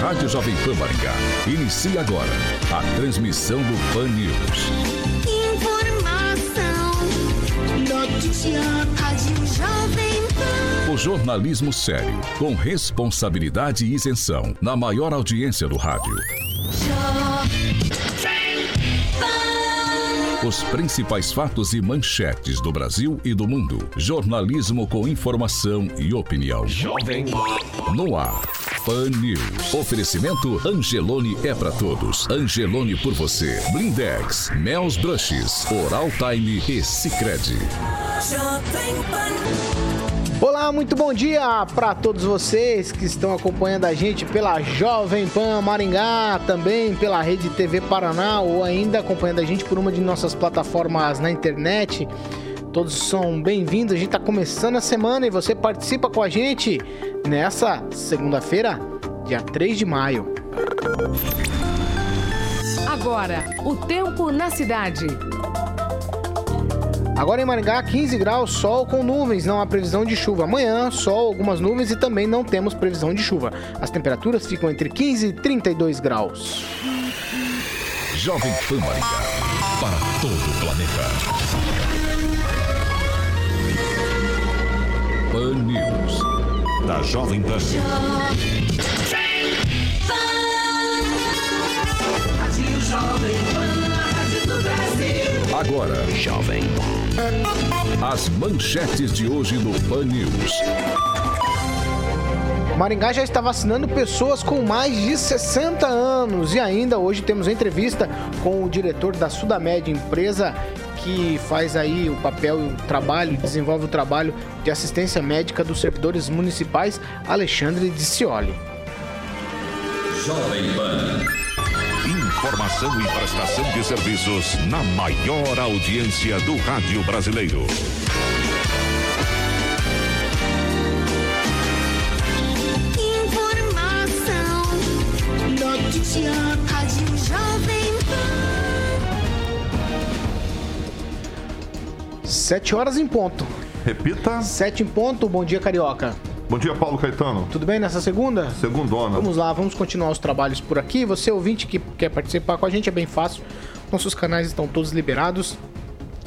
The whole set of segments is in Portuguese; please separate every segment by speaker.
Speaker 1: Rádio Jovem Pan Maringá inicia agora a transmissão do Pan News. Notícia, Rádio Jovem Pan. O jornalismo sério, com responsabilidade e isenção, na maior audiência do rádio. Os principais fatos e manchetes do Brasil e do mundo. Jornalismo com informação e opinião. Jovem No ar. Pan News. Oferecimento Angelone é para todos. Angelone por você. Blindex, Mel's Brushes, Oral Time e Sicredi.
Speaker 2: Olá, muito bom dia para todos vocês que estão acompanhando a gente pela Jovem Pan Maringá, também pela Rede TV Paraná ou ainda acompanhando a gente por uma de nossas plataformas na internet. Todos são bem-vindos. A gente está começando a semana e você participa com a gente nessa segunda-feira, dia 3 de maio.
Speaker 3: Agora, o tempo na cidade.
Speaker 2: Agora em Maringá, 15 graus, sol com nuvens, não há previsão de chuva. Amanhã, sol, algumas nuvens e também não temos previsão de chuva. As temperaturas ficam entre 15 e 32 graus.
Speaker 1: Jovem Pan Maringá, para todo o planeta. Pan News, da Jovem Pan. Pan. Agora, Jovem As manchetes de hoje no Pan News.
Speaker 2: Maringá já está vacinando pessoas com mais de 60 anos. E ainda hoje temos entrevista com o diretor da Sudamed, empresa que faz aí o papel o trabalho, desenvolve o trabalho de assistência médica dos servidores municipais, Alexandre Dicioli.
Speaker 1: Jovem Pan. Informação e prestação de serviços na maior audiência do rádio brasileiro.
Speaker 2: Sete horas em ponto.
Speaker 4: Repita.
Speaker 2: Sete em ponto. Bom dia, Carioca.
Speaker 4: Bom dia, Paulo Caetano.
Speaker 2: Tudo bem nessa segunda?
Speaker 4: Segundona.
Speaker 2: Vamos lá, vamos continuar os trabalhos por aqui. Você, ouvinte, que quer participar com a gente, é bem fácil. Nossos canais estão todos liberados.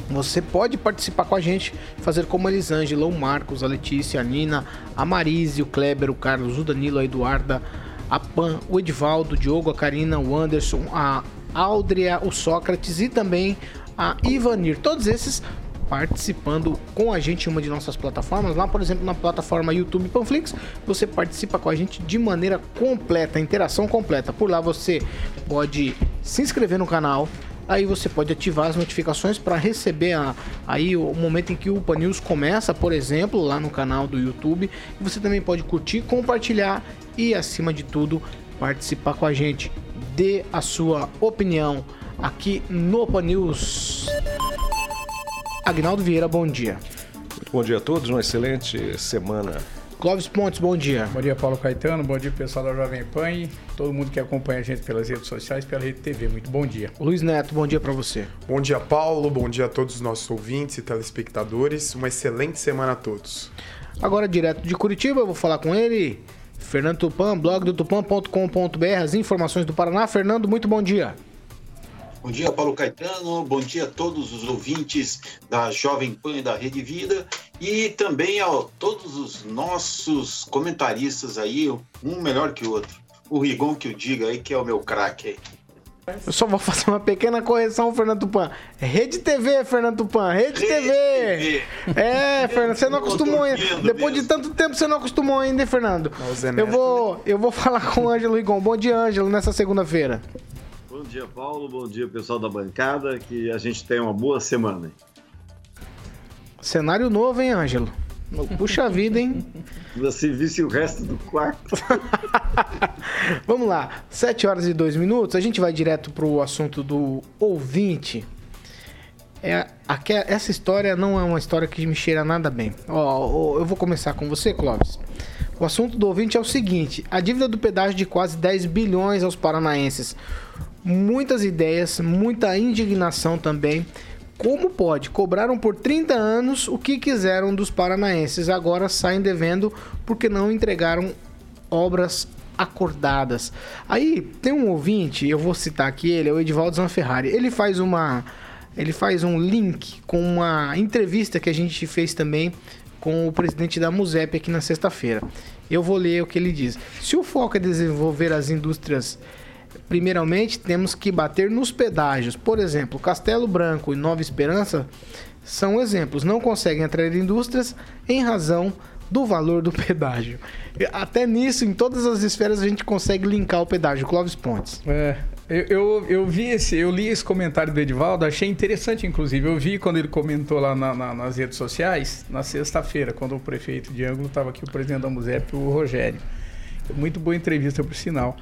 Speaker 2: Você pode participar com a gente, fazer como a Elisângela, o Marcos, a Letícia, a Nina, a Marise, o Kleber, o Carlos, o Danilo, a Eduarda, a Pan, o Edivaldo, o Diogo, a Karina, o Anderson, a Aldria, o Sócrates e também a Ivanir. Todos esses participando com a gente em uma de nossas plataformas. Lá, por exemplo, na plataforma YouTube Panflix, você participa com a gente de maneira completa, interação completa. Por lá você pode se inscrever no canal, aí você pode ativar as notificações para receber a, aí o momento em que o Pan News começa, por exemplo, lá no canal do YouTube. Você também pode curtir, compartilhar e, acima de tudo, participar com a gente. Dê a sua opinião aqui no Pan News. Agnaldo Vieira, bom dia.
Speaker 5: Muito bom dia a todos, uma excelente semana.
Speaker 2: Clóvis Pontes, bom dia.
Speaker 6: Bom dia, Paulo Caetano, bom dia, pessoal da Jovem Pan e todo mundo que acompanha a gente pelas redes sociais, pela Rede TV. Muito bom dia.
Speaker 2: Luiz Neto, bom dia para você.
Speaker 7: Bom dia, Paulo, bom dia a todos os nossos ouvintes e telespectadores. Uma excelente semana a todos.
Speaker 2: Agora, direto de Curitiba, eu vou falar com ele. Fernando Tupan, blog do tupan.com.br, as informações do Paraná. Fernando, muito bom dia.
Speaker 8: Bom dia, Paulo Caetano. Bom dia a todos os ouvintes da Jovem Pan e da Rede Vida e também a todos os nossos comentaristas aí, um melhor que o outro. O Rigon que eu diga aí, que é o meu craque aí.
Speaker 2: Eu só vou fazer uma pequena correção, Fernando Tupan. Rede TV, Fernando Tupan. Rede, Rede TV. TV. É, Fernando, você não acostumou ainda. Depois mesmo. de tanto tempo, você não acostumou ainda, hein, Fernando? Eu vou, eu vou falar com o Ângelo Rigon. Bom dia, Ângelo, nessa segunda-feira.
Speaker 9: Bom dia, Paulo. Bom dia, pessoal da bancada. Que a gente tenha uma boa semana.
Speaker 2: Cenário novo, hein, Ângelo? Puxa vida, hein?
Speaker 9: Você visse o resto do quarto.
Speaker 2: Vamos lá, 7 horas e 2 minutos. A gente vai direto pro assunto do ouvinte. É, aque- essa história não é uma história que me cheira nada bem. Ó, eu vou começar com você, Clóvis. O assunto do ouvinte é o seguinte: a dívida do pedágio de quase 10 bilhões aos paranaenses. Muitas ideias, muita indignação também. Como pode? Cobraram por 30 anos o que quiseram dos paranaenses, agora saem devendo porque não entregaram obras acordadas. Aí tem um ouvinte, eu vou citar aqui ele, é o Edivaldo Zanferrari. Ele faz uma ele faz um link com uma entrevista que a gente fez também com o presidente da Musep aqui na sexta-feira. Eu vou ler o que ele diz. Se o foco é desenvolver as indústrias Primeiramente, temos que bater nos pedágios. Por exemplo, Castelo Branco e Nova Esperança são exemplos. Não conseguem atrair indústrias em razão do valor do pedágio. Até nisso, em todas as esferas, a gente consegue linkar o pedágio. Clóvis Pontes.
Speaker 6: É, eu, eu, eu vi esse, eu li esse comentário do Edivaldo, achei interessante, inclusive. Eu vi quando ele comentou lá na- na- nas redes sociais, na sexta-feira, quando o prefeito de Ângulo estava aqui, o presidente da Musep, o Rogério. Muito boa entrevista, por sinal.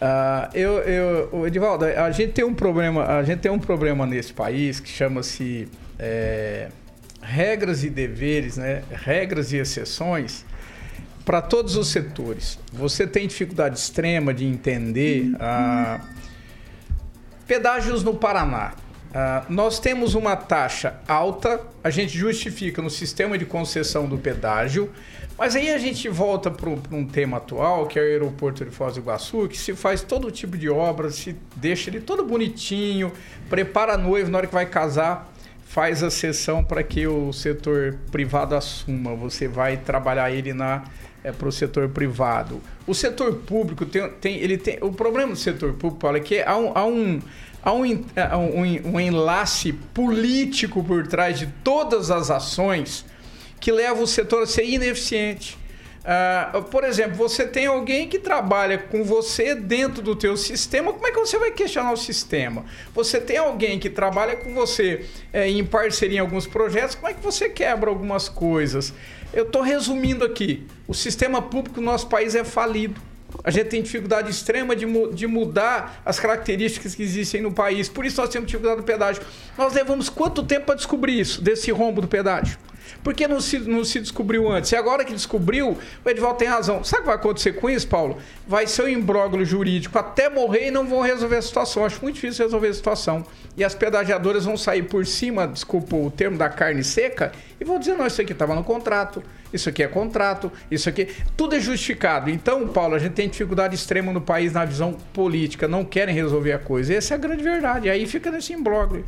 Speaker 6: Ah, eu, eu, Edivaldo, a gente tem um problema, a gente tem um problema nesse país que chama-se é, regras e deveres, né? Regras e exceções para todos os setores. Você tem dificuldade extrema de entender ah, pedágios no Paraná. Ah, nós temos uma taxa alta, a gente justifica no sistema de concessão do pedágio, mas aí a gente volta para um tema atual, que é o aeroporto de Foz do Iguaçu, que se faz todo tipo de obra, se deixa ele todo bonitinho, prepara a noiva na hora que vai casar, faz a sessão para que o setor privado assuma. Você vai trabalhar ele na é, para o setor privado. O setor público tem, tem, ele tem o problema do setor público, Paulo, é que há um, há um há um, um, um enlace político por trás de todas as ações que leva o setor a ser ineficiente. Ah, por exemplo, você tem alguém que trabalha com você dentro do teu sistema, como é que você vai questionar o sistema? Você tem alguém que trabalha com você eh, em parceria em alguns projetos, como é que você quebra algumas coisas? Eu estou resumindo aqui. O sistema público no nosso país é falido. A gente tem dificuldade extrema de, mu- de mudar as características que existem no país. Por isso nós temos dificuldade do pedágio. Nós levamos quanto tempo para descobrir isso, desse rombo do pedágio? Por que não se, não se descobriu antes? E agora que descobriu, o Edivaldo tem razão. Sabe o que vai acontecer com isso, Paulo? Vai ser um imbróglio jurídico até morrer e não vão resolver a situação. Acho muito difícil resolver a situação. E as pedagiadoras vão sair por cima, desculpa o termo, da carne seca e vão dizer: não, isso aqui estava no contrato, isso aqui é contrato, isso aqui. Tudo é justificado. Então, Paulo, a gente tem dificuldade extrema no país na visão política, não querem resolver a coisa. Essa é a grande verdade. E aí fica nesse imbróglio.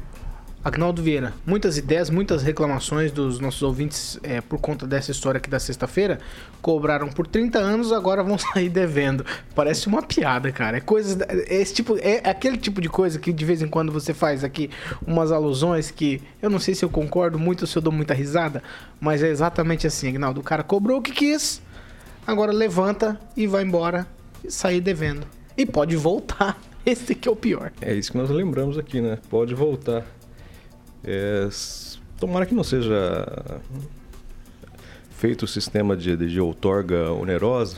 Speaker 2: Agnaldo Vieira, muitas ideias, muitas reclamações dos nossos ouvintes é, por conta dessa história aqui da sexta-feira. Cobraram por 30 anos, agora vão sair devendo. Parece uma piada, cara. É coisas. É, esse tipo, é aquele tipo de coisa que de vez em quando você faz aqui umas alusões que eu não sei se eu concordo muito ou se eu dou muita risada, mas é exatamente assim, Agnaldo. O cara cobrou o que quis, agora levanta e vai embora e sair devendo. E pode voltar. Esse que é o pior.
Speaker 5: É isso que nós lembramos aqui, né? Pode voltar. É, tomara que não seja feito o sistema de, de outorga onerosa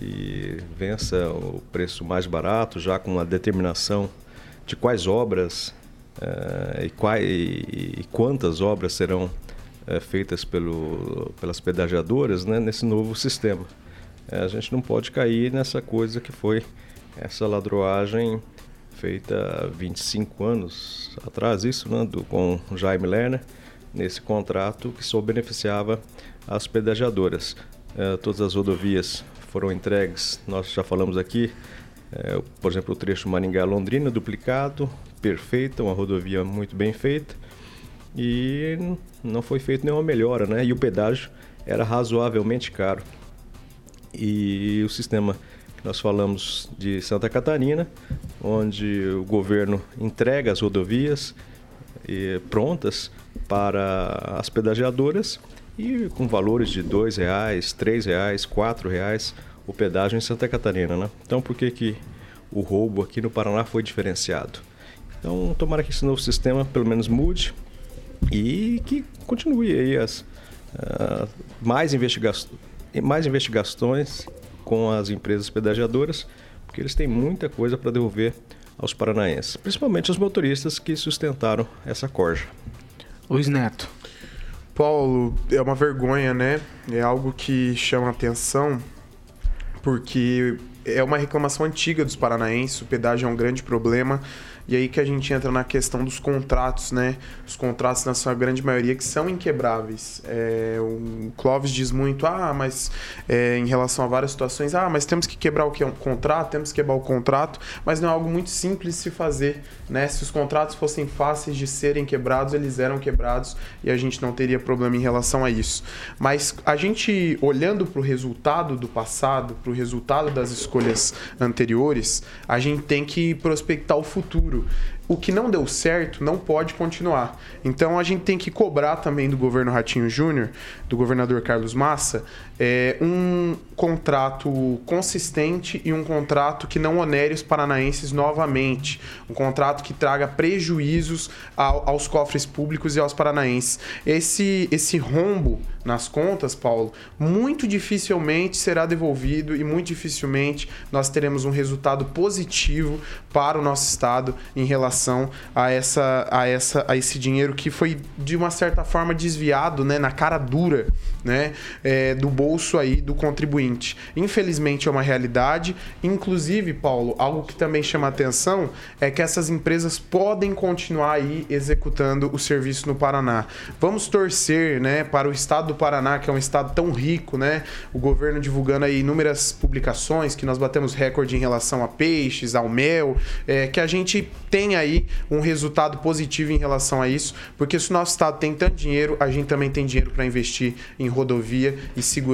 Speaker 5: e vença o preço mais barato, já com a determinação de quais obras eh, e, quai- e- e quantas obras serão eh, feitas pelo, pelas pedagiadoras né, nesse novo sistema. Eh, a gente não pode cair nessa coisa que foi essa ladroagem feita há 25 anos atrás, isso né, do, com Jaime Lerner, nesse contrato que só beneficiava as pedagiadoras. Eh, todas as rodovias foram entregues, nós já falamos aqui, eh, por exemplo, o trecho Maringá-Londrina duplicado, perfeita, uma rodovia muito bem feita, e não foi feita nenhuma melhora, né? E o pedágio era razoavelmente caro. E o sistema nós falamos de Santa Catarina, onde o governo entrega as rodovias eh, prontas para as pedagiadoras e com valores de R$ 2,00, R$ 3,00, R$ 4,00 o pedágio em Santa Catarina, né? Então por que que o roubo aqui no Paraná foi diferenciado? Então tomara que esse novo sistema pelo menos mude e que continue aí as ah, mais, investiga mais investigações com as empresas pedagiadoras, porque eles têm muita coisa para devolver aos paranaenses, principalmente os motoristas que sustentaram essa corja.
Speaker 2: Luiz Neto.
Speaker 7: Paulo, é uma vergonha, né? É algo que chama atenção, porque é uma reclamação antiga dos paranaenses, o pedágio é um grande problema. E aí que a gente entra na questão dos contratos, né? Os contratos, na sua grande maioria, que são inquebráveis. É, o Clóvis diz muito, ah, mas é, em relação a várias situações, ah, mas temos que quebrar o que é um contrato, temos que quebrar o contrato, mas não é algo muito simples de se fazer, né? Se os contratos fossem fáceis de serem quebrados, eles eram quebrados e a gente não teria problema em relação a isso. Mas a gente, olhando para o resultado do passado, para o resultado das escolhas anteriores, a gente tem que prospectar o futuro futuro. O que não deu certo não pode continuar. Então a gente tem que cobrar também do governo Ratinho Júnior, do governador Carlos Massa, é, um contrato consistente e um contrato que não onere os paranaenses novamente. Um contrato que traga prejuízos ao, aos cofres públicos e aos paranaenses. Esse, esse rombo nas contas, Paulo, muito dificilmente será devolvido e muito dificilmente nós teremos um resultado positivo para o nosso estado em relação a essa a essa a esse dinheiro que foi de uma certa forma desviado, né, na cara dura, né, é, do bolso aí do contribuinte. Infelizmente é uma realidade. Inclusive, Paulo, algo que também chama atenção é que essas empresas podem continuar aí executando o serviço no Paraná. Vamos torcer, né, para o estado do Paraná, que é um estado tão rico, né? O governo divulgando aí inúmeras publicações que nós batemos recorde em relação a peixes, ao mel, é, que a gente tenha aí um resultado positivo em relação a isso, porque se o nosso estado tem tanto dinheiro, a gente também tem dinheiro para investir em rodovia e segurança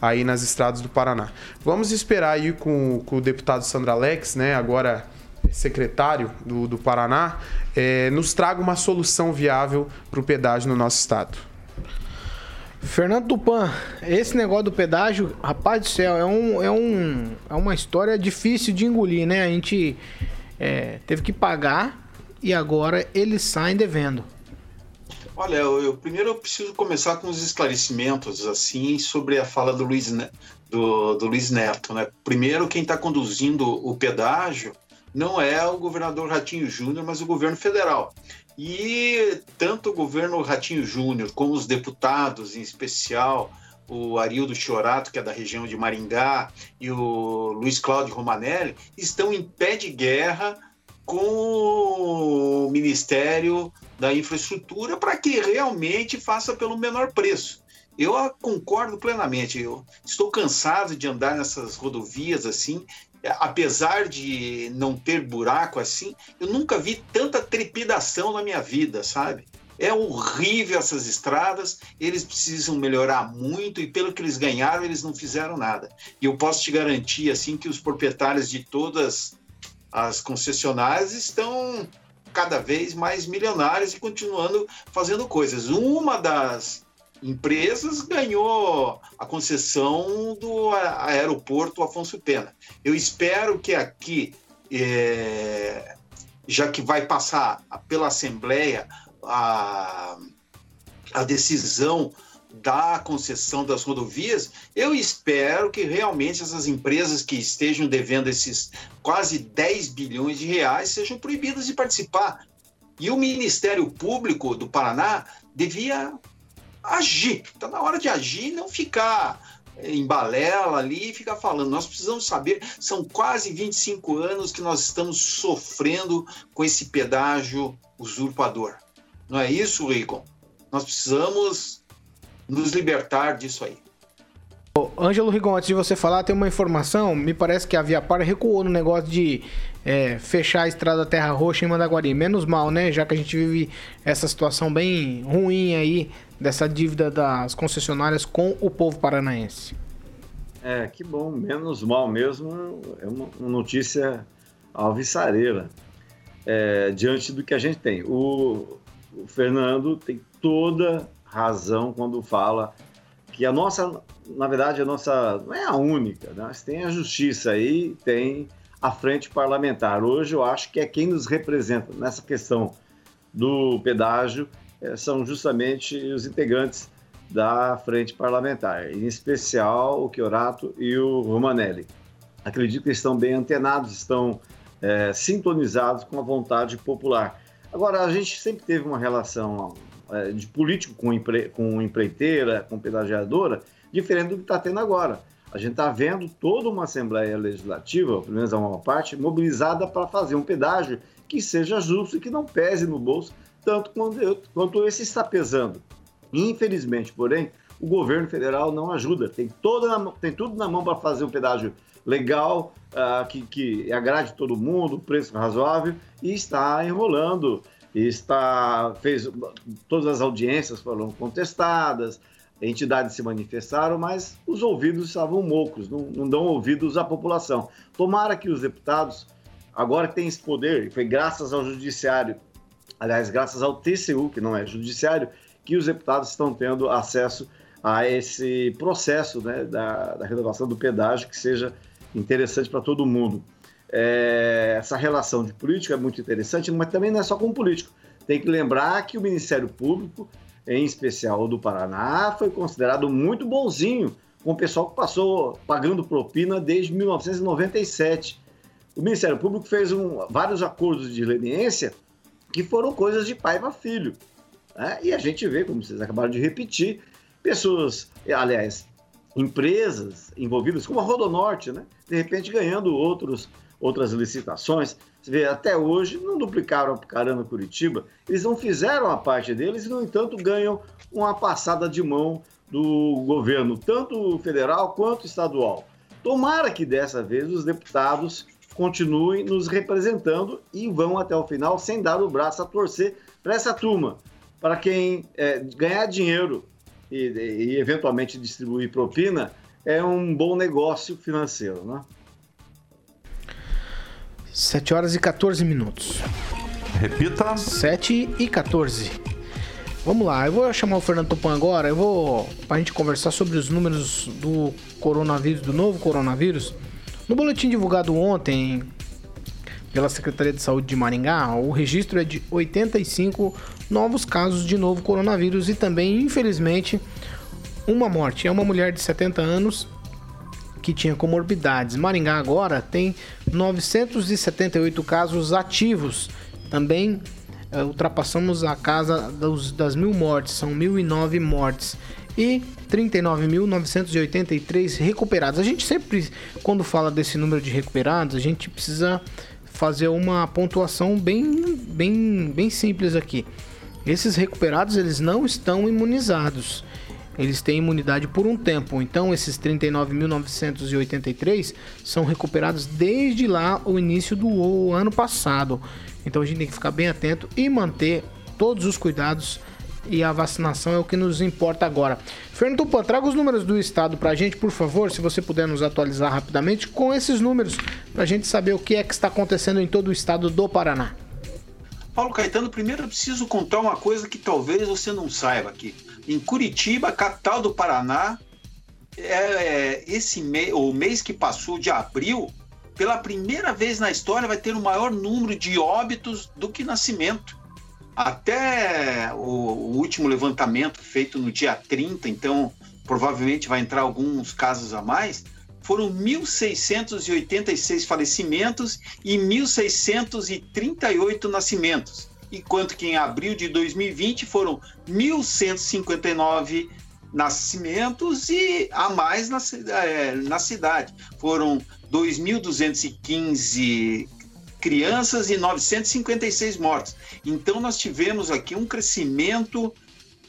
Speaker 7: aí nas estradas do Paraná. Vamos esperar aí com, com o deputado Sandra Alex, né? Agora secretário do, do Paraná, é, nos traga uma solução viável para o pedágio no nosso estado.
Speaker 2: Fernando Tupan, esse negócio do pedágio, rapaz do céu, é, um, é, um, é uma história difícil de engolir, né? A gente é, teve que pagar e agora eles saem devendo.
Speaker 8: Olha, eu, eu, primeiro eu preciso começar com os esclarecimentos assim sobre a fala do Luiz, do, do Luiz Neto. Né? Primeiro, quem está conduzindo o pedágio não é o governador Ratinho Júnior, mas o governo federal. E tanto o governo Ratinho Júnior como os deputados, em especial o Arildo Chorato, que é da região de Maringá, e o Luiz Cláudio Romanelli, estão em pé de guerra com o Ministério da Infraestrutura para que realmente faça pelo menor preço. Eu concordo plenamente. Eu estou cansado de andar nessas rodovias assim apesar de não ter buraco assim, eu nunca vi tanta trepidação na minha vida, sabe? É horrível essas estradas, eles precisam melhorar muito e pelo que eles ganharam, eles não fizeram nada. E eu posso te garantir assim que os proprietários de todas as concessionárias estão cada vez mais milionários e continuando fazendo coisas. Uma das empresas ganhou a concessão do aeroporto Afonso Pena. Eu espero que aqui, é, já que vai passar pela Assembleia a, a decisão da concessão das rodovias, eu espero que realmente essas empresas que estejam devendo esses quase 10 bilhões de reais sejam proibidas de participar. E o Ministério Público do Paraná devia agir. Está na hora de agir e não ficar em balela ali e ficar falando. Nós precisamos saber, são quase 25 anos que nós estamos sofrendo com esse pedágio usurpador. Não é isso, Rico? Nós precisamos nos libertar disso aí.
Speaker 2: Ângelo Rigon, antes de você falar, tem uma informação. Me parece que a Viapar recuou no negócio de é, fechar a estrada Terra Roxa em Mandaguari. Menos mal, né? Já que a gente vive essa situação bem ruim aí dessa dívida das concessionárias com o povo paranaense.
Speaker 9: É, que bom. Menos mal mesmo. É uma, notícia alvissareira é, diante do que a gente tem. O, o Fernando tem toda razão quando fala que a nossa na verdade, a nossa não é a única, né? mas tem a justiça aí, tem a frente parlamentar. Hoje eu acho que é quem nos representa nessa questão do pedágio é, são justamente os integrantes da frente parlamentar, em especial o Chiorato e o Romanelli. Acredito que estão bem antenados, estão é, sintonizados com a vontade popular. Agora, a gente sempre teve uma relação de político com, empre, com empreiteira, com pedagiadora, diferente do que está tendo agora. A gente está vendo toda uma Assembleia Legislativa, pelo menos a maior parte, mobilizada para fazer um pedágio que seja justo e que não pese no bolso tanto quanto, quanto esse está pesando. Infelizmente, porém, o governo federal não ajuda. Tem, toda na, tem tudo na mão para fazer um pedágio legal, uh, que, que agrade todo mundo, preço razoável, e está enrolando. Está, fez, todas as audiências foram contestadas, entidades se manifestaram, mas os ouvidos estavam mocos, não, não dão ouvidos à população. Tomara que os deputados agora têm esse poder, e foi graças ao judiciário, aliás, graças ao TCU, que não é judiciário, que os deputados estão tendo acesso a esse processo né, da, da renovação do pedágio que seja interessante para todo mundo. É, essa relação de política é muito interessante, mas também não é só com político. Tem que lembrar que o Ministério Público, em especial do Paraná, foi considerado muito bonzinho com o pessoal que passou pagando propina desde 1997. O Ministério Público fez um, vários acordos de leniência que foram coisas de pai para filho. Né? E a gente vê, como vocês acabaram de repetir, pessoas, aliás, empresas envolvidas, como a Rodonorte, né? de repente ganhando outros, outras licitações. Você vê, até hoje não duplicaram a Carana Curitiba, eles não fizeram a parte deles e, no entanto, ganham uma passada de mão do governo, tanto federal quanto estadual. Tomara que dessa vez os deputados continuem nos representando e vão até o final sem dar o braço a torcer para essa turma, para quem é, ganhar dinheiro e, e, eventualmente distribuir propina é um bom negócio financeiro, né?
Speaker 2: 7 horas e 14 minutos.
Speaker 4: Repita.
Speaker 2: 7 e 14. Vamos lá, eu vou chamar o Fernando Tupan agora, eu vou para a gente conversar sobre os números do coronavírus, do novo coronavírus. No boletim divulgado ontem pela Secretaria de Saúde de Maringá, o registro é de 85 novos casos de novo coronavírus e também, infelizmente, uma morte. É uma mulher de 70 anos que tinha comorbidades. Maringá agora tem 978 casos ativos. Também é, ultrapassamos a casa dos, das mil mortes, são 1.009 mortes. E 39.983 recuperados. A gente sempre, quando fala desse número de recuperados, a gente precisa fazer uma pontuação bem, bem, bem simples aqui. Esses recuperados eles não estão imunizados. Eles têm imunidade por um tempo. Então esses 39.983 são recuperados desde lá o início do ano passado. Então a gente tem que ficar bem atento e manter todos os cuidados e a vacinação é o que nos importa agora. Fernando Tupan, traga os números do estado para a gente, por favor, se você puder nos atualizar rapidamente com esses números, para a gente saber o que é que está acontecendo em todo o estado do Paraná.
Speaker 8: Paulo Caetano, primeiro eu preciso contar uma coisa que talvez você não saiba aqui. Em Curitiba, capital do Paraná, é, é, esse mês, o mês que passou de abril, pela primeira vez na história vai ter o maior número de óbitos do que nascimento. Até o, o último levantamento feito no dia 30, então provavelmente vai entrar alguns casos a mais, foram 1.686 falecimentos e 1.638 nascimentos, enquanto que em abril de 2020 foram 1.159 nascimentos e a mais na, é, na cidade. Foram 2.215 crianças e 956 mortos. Então nós tivemos aqui um crescimento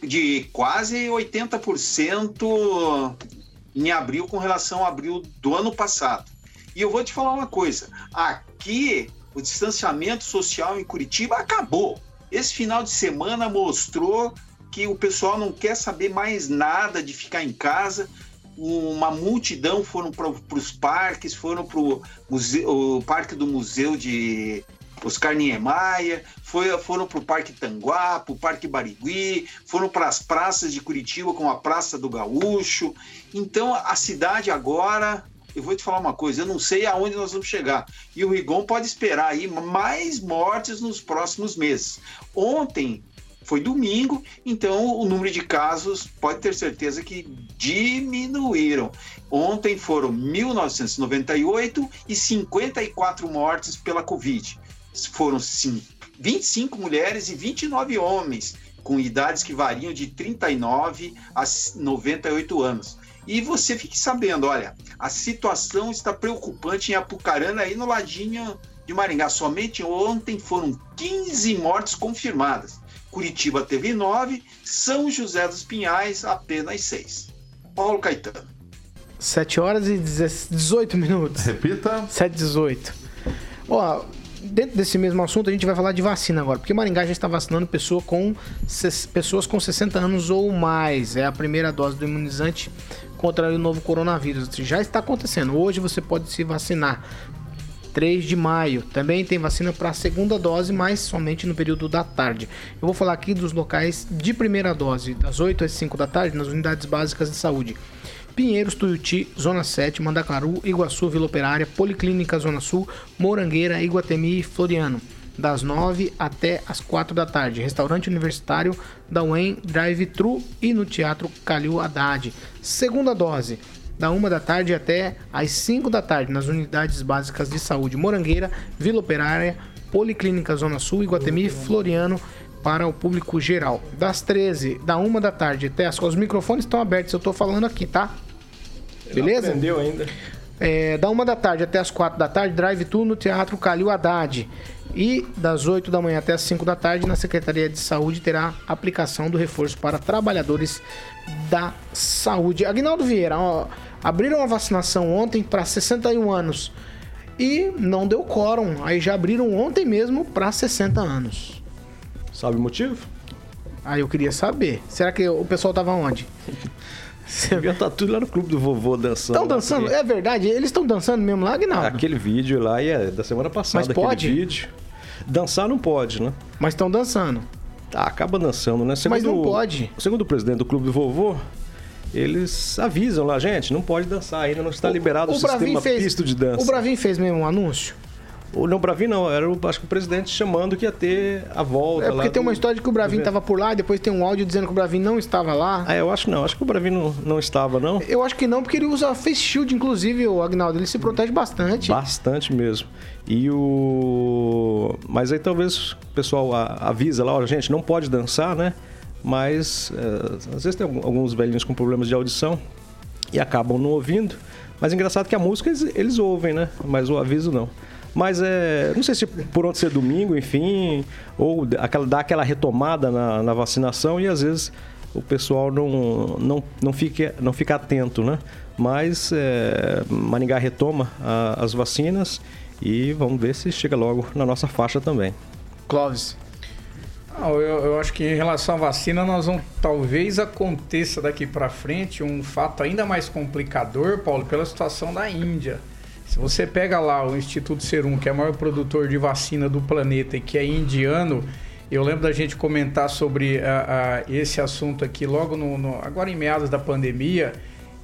Speaker 8: de quase 80% em abril com relação ao abril do ano passado. E eu vou te falar uma coisa: aqui o distanciamento social em Curitiba acabou. Esse final de semana mostrou que o pessoal não quer saber mais nada de ficar em casa. Uma multidão foram para os parques, foram para o parque do Museu de Oscar Niemeyer, foi, foram para o Parque Tanguá, para o Parque Barigui, foram para as praças de Curitiba, como a Praça do Gaúcho. Então, a cidade agora, eu vou te falar uma coisa, eu não sei aonde nós vamos chegar. E o Rigon pode esperar aí mais mortes nos próximos meses. Ontem, foi domingo, então o número de casos pode ter certeza que diminuíram. Ontem foram 1.998 e 54 mortes pela Covid. Foram sim, 25 mulheres e 29 homens, com idades que variam de 39 a 98 anos. E você fique sabendo, olha, a situação está preocupante em Apucarana, aí no ladinho de Maringá. Somente ontem foram 15 mortes confirmadas. Curitiba teve 9, São José dos Pinhais apenas 6. Paulo Caetano.
Speaker 2: 7 horas e 18 minutos.
Speaker 4: Repita.
Speaker 2: 7 e 18. Ó, dentro desse mesmo assunto, a gente vai falar de vacina agora, porque Maringá já está vacinando pessoa com, pessoas com 60 anos ou mais. É a primeira dose do imunizante contra o novo coronavírus. Já está acontecendo. Hoje você pode se vacinar. 3 de maio. Também tem vacina para a segunda dose, mas somente no período da tarde. Eu vou falar aqui dos locais de primeira dose, das 8 às 5 da tarde, nas unidades básicas de saúde. Pinheiros, Tuiuti, Zona 7, Mandacaru, Iguaçu, Vila Operária, Policlínica Zona Sul, Morangueira, Iguatemi e Floriano. Das 9 até as 4 da tarde. Restaurante Universitário da UEM, Drive-Thru e no Teatro Calil Haddad. Segunda dose da 1 da tarde até às 5 da tarde, nas unidades básicas de saúde Morangueira, Vila Operária, Policlínica Zona Sul, Iguatemi e Floriano para o público geral. Das 13 da 1 da tarde até as os microfones estão abertos, eu estou falando aqui, tá? Beleza?
Speaker 5: Aprendeu ainda.
Speaker 2: É, da 1 da tarde até as 4 da tarde, drive-tour no Teatro Calil Haddad. E das 8 da manhã até as 5 da tarde, na Secretaria de Saúde, terá aplicação do reforço para trabalhadores da saúde. Agnaldo Vieira, ó, abriram a vacinação ontem para 61 anos e não deu quórum. Aí já abriram ontem mesmo para 60 anos.
Speaker 5: Sabe o motivo?
Speaker 2: Aí eu queria saber. Será que o pessoal tava onde?
Speaker 5: Você devia estar tudo lá no clube do vovô dançando.
Speaker 2: Estão dançando? É verdade? Eles estão dançando mesmo lá, Agnaldo?
Speaker 5: Aquele vídeo lá é da semana passada.
Speaker 2: Mas pode?
Speaker 5: Vídeo. Dançar não pode, né?
Speaker 2: Mas estão dançando.
Speaker 5: Ah, acaba dançando, né?
Speaker 2: Segundo, Mas não pode.
Speaker 5: Segundo o presidente do clube do vovô, eles avisam lá, gente, não pode dançar, ainda não está liberado o, o, o sistema
Speaker 2: fez,
Speaker 5: de dança.
Speaker 2: O Bravin fez mesmo um anúncio?
Speaker 5: O, não, o Bravin não, era o, acho que o presidente chamando que ia ter a volta.
Speaker 2: É porque tem do, uma história de que o Bravin estava por lá, depois tem um áudio dizendo que o Bravin não estava lá.
Speaker 5: Ah, eu acho não, acho que o Bravin não, não estava, não.
Speaker 2: Eu acho que não, porque ele usa face shield, inclusive, o Agnaldo, ele se protege bastante.
Speaker 5: Bastante mesmo. E o. Mas aí talvez o pessoal avisa lá, olha, gente, não pode dançar, né? Mas é, às vezes tem alguns velhinhos com problemas de audição e acabam não ouvindo. Mas é engraçado que a música eles, eles ouvem, né? Mas o aviso não. Mas é. Não sei se por onde ser domingo, enfim, ou aquela, dá aquela retomada na, na vacinação e às vezes o pessoal não, não, não, fica, não fica atento, né? Mas é, Maringá retoma a, as vacinas e vamos ver se chega logo na nossa faixa também.
Speaker 2: Clóvis.
Speaker 6: eu, eu, acho que em relação à vacina, nós vamos talvez aconteça daqui para frente um fato ainda mais complicador, Paulo, pela situação da Índia. Se você pega lá o Instituto Serum, que é o maior produtor de vacina do planeta e que é indiano, eu lembro da gente comentar sobre a, a, esse assunto aqui logo no, no, agora em meados da pandemia.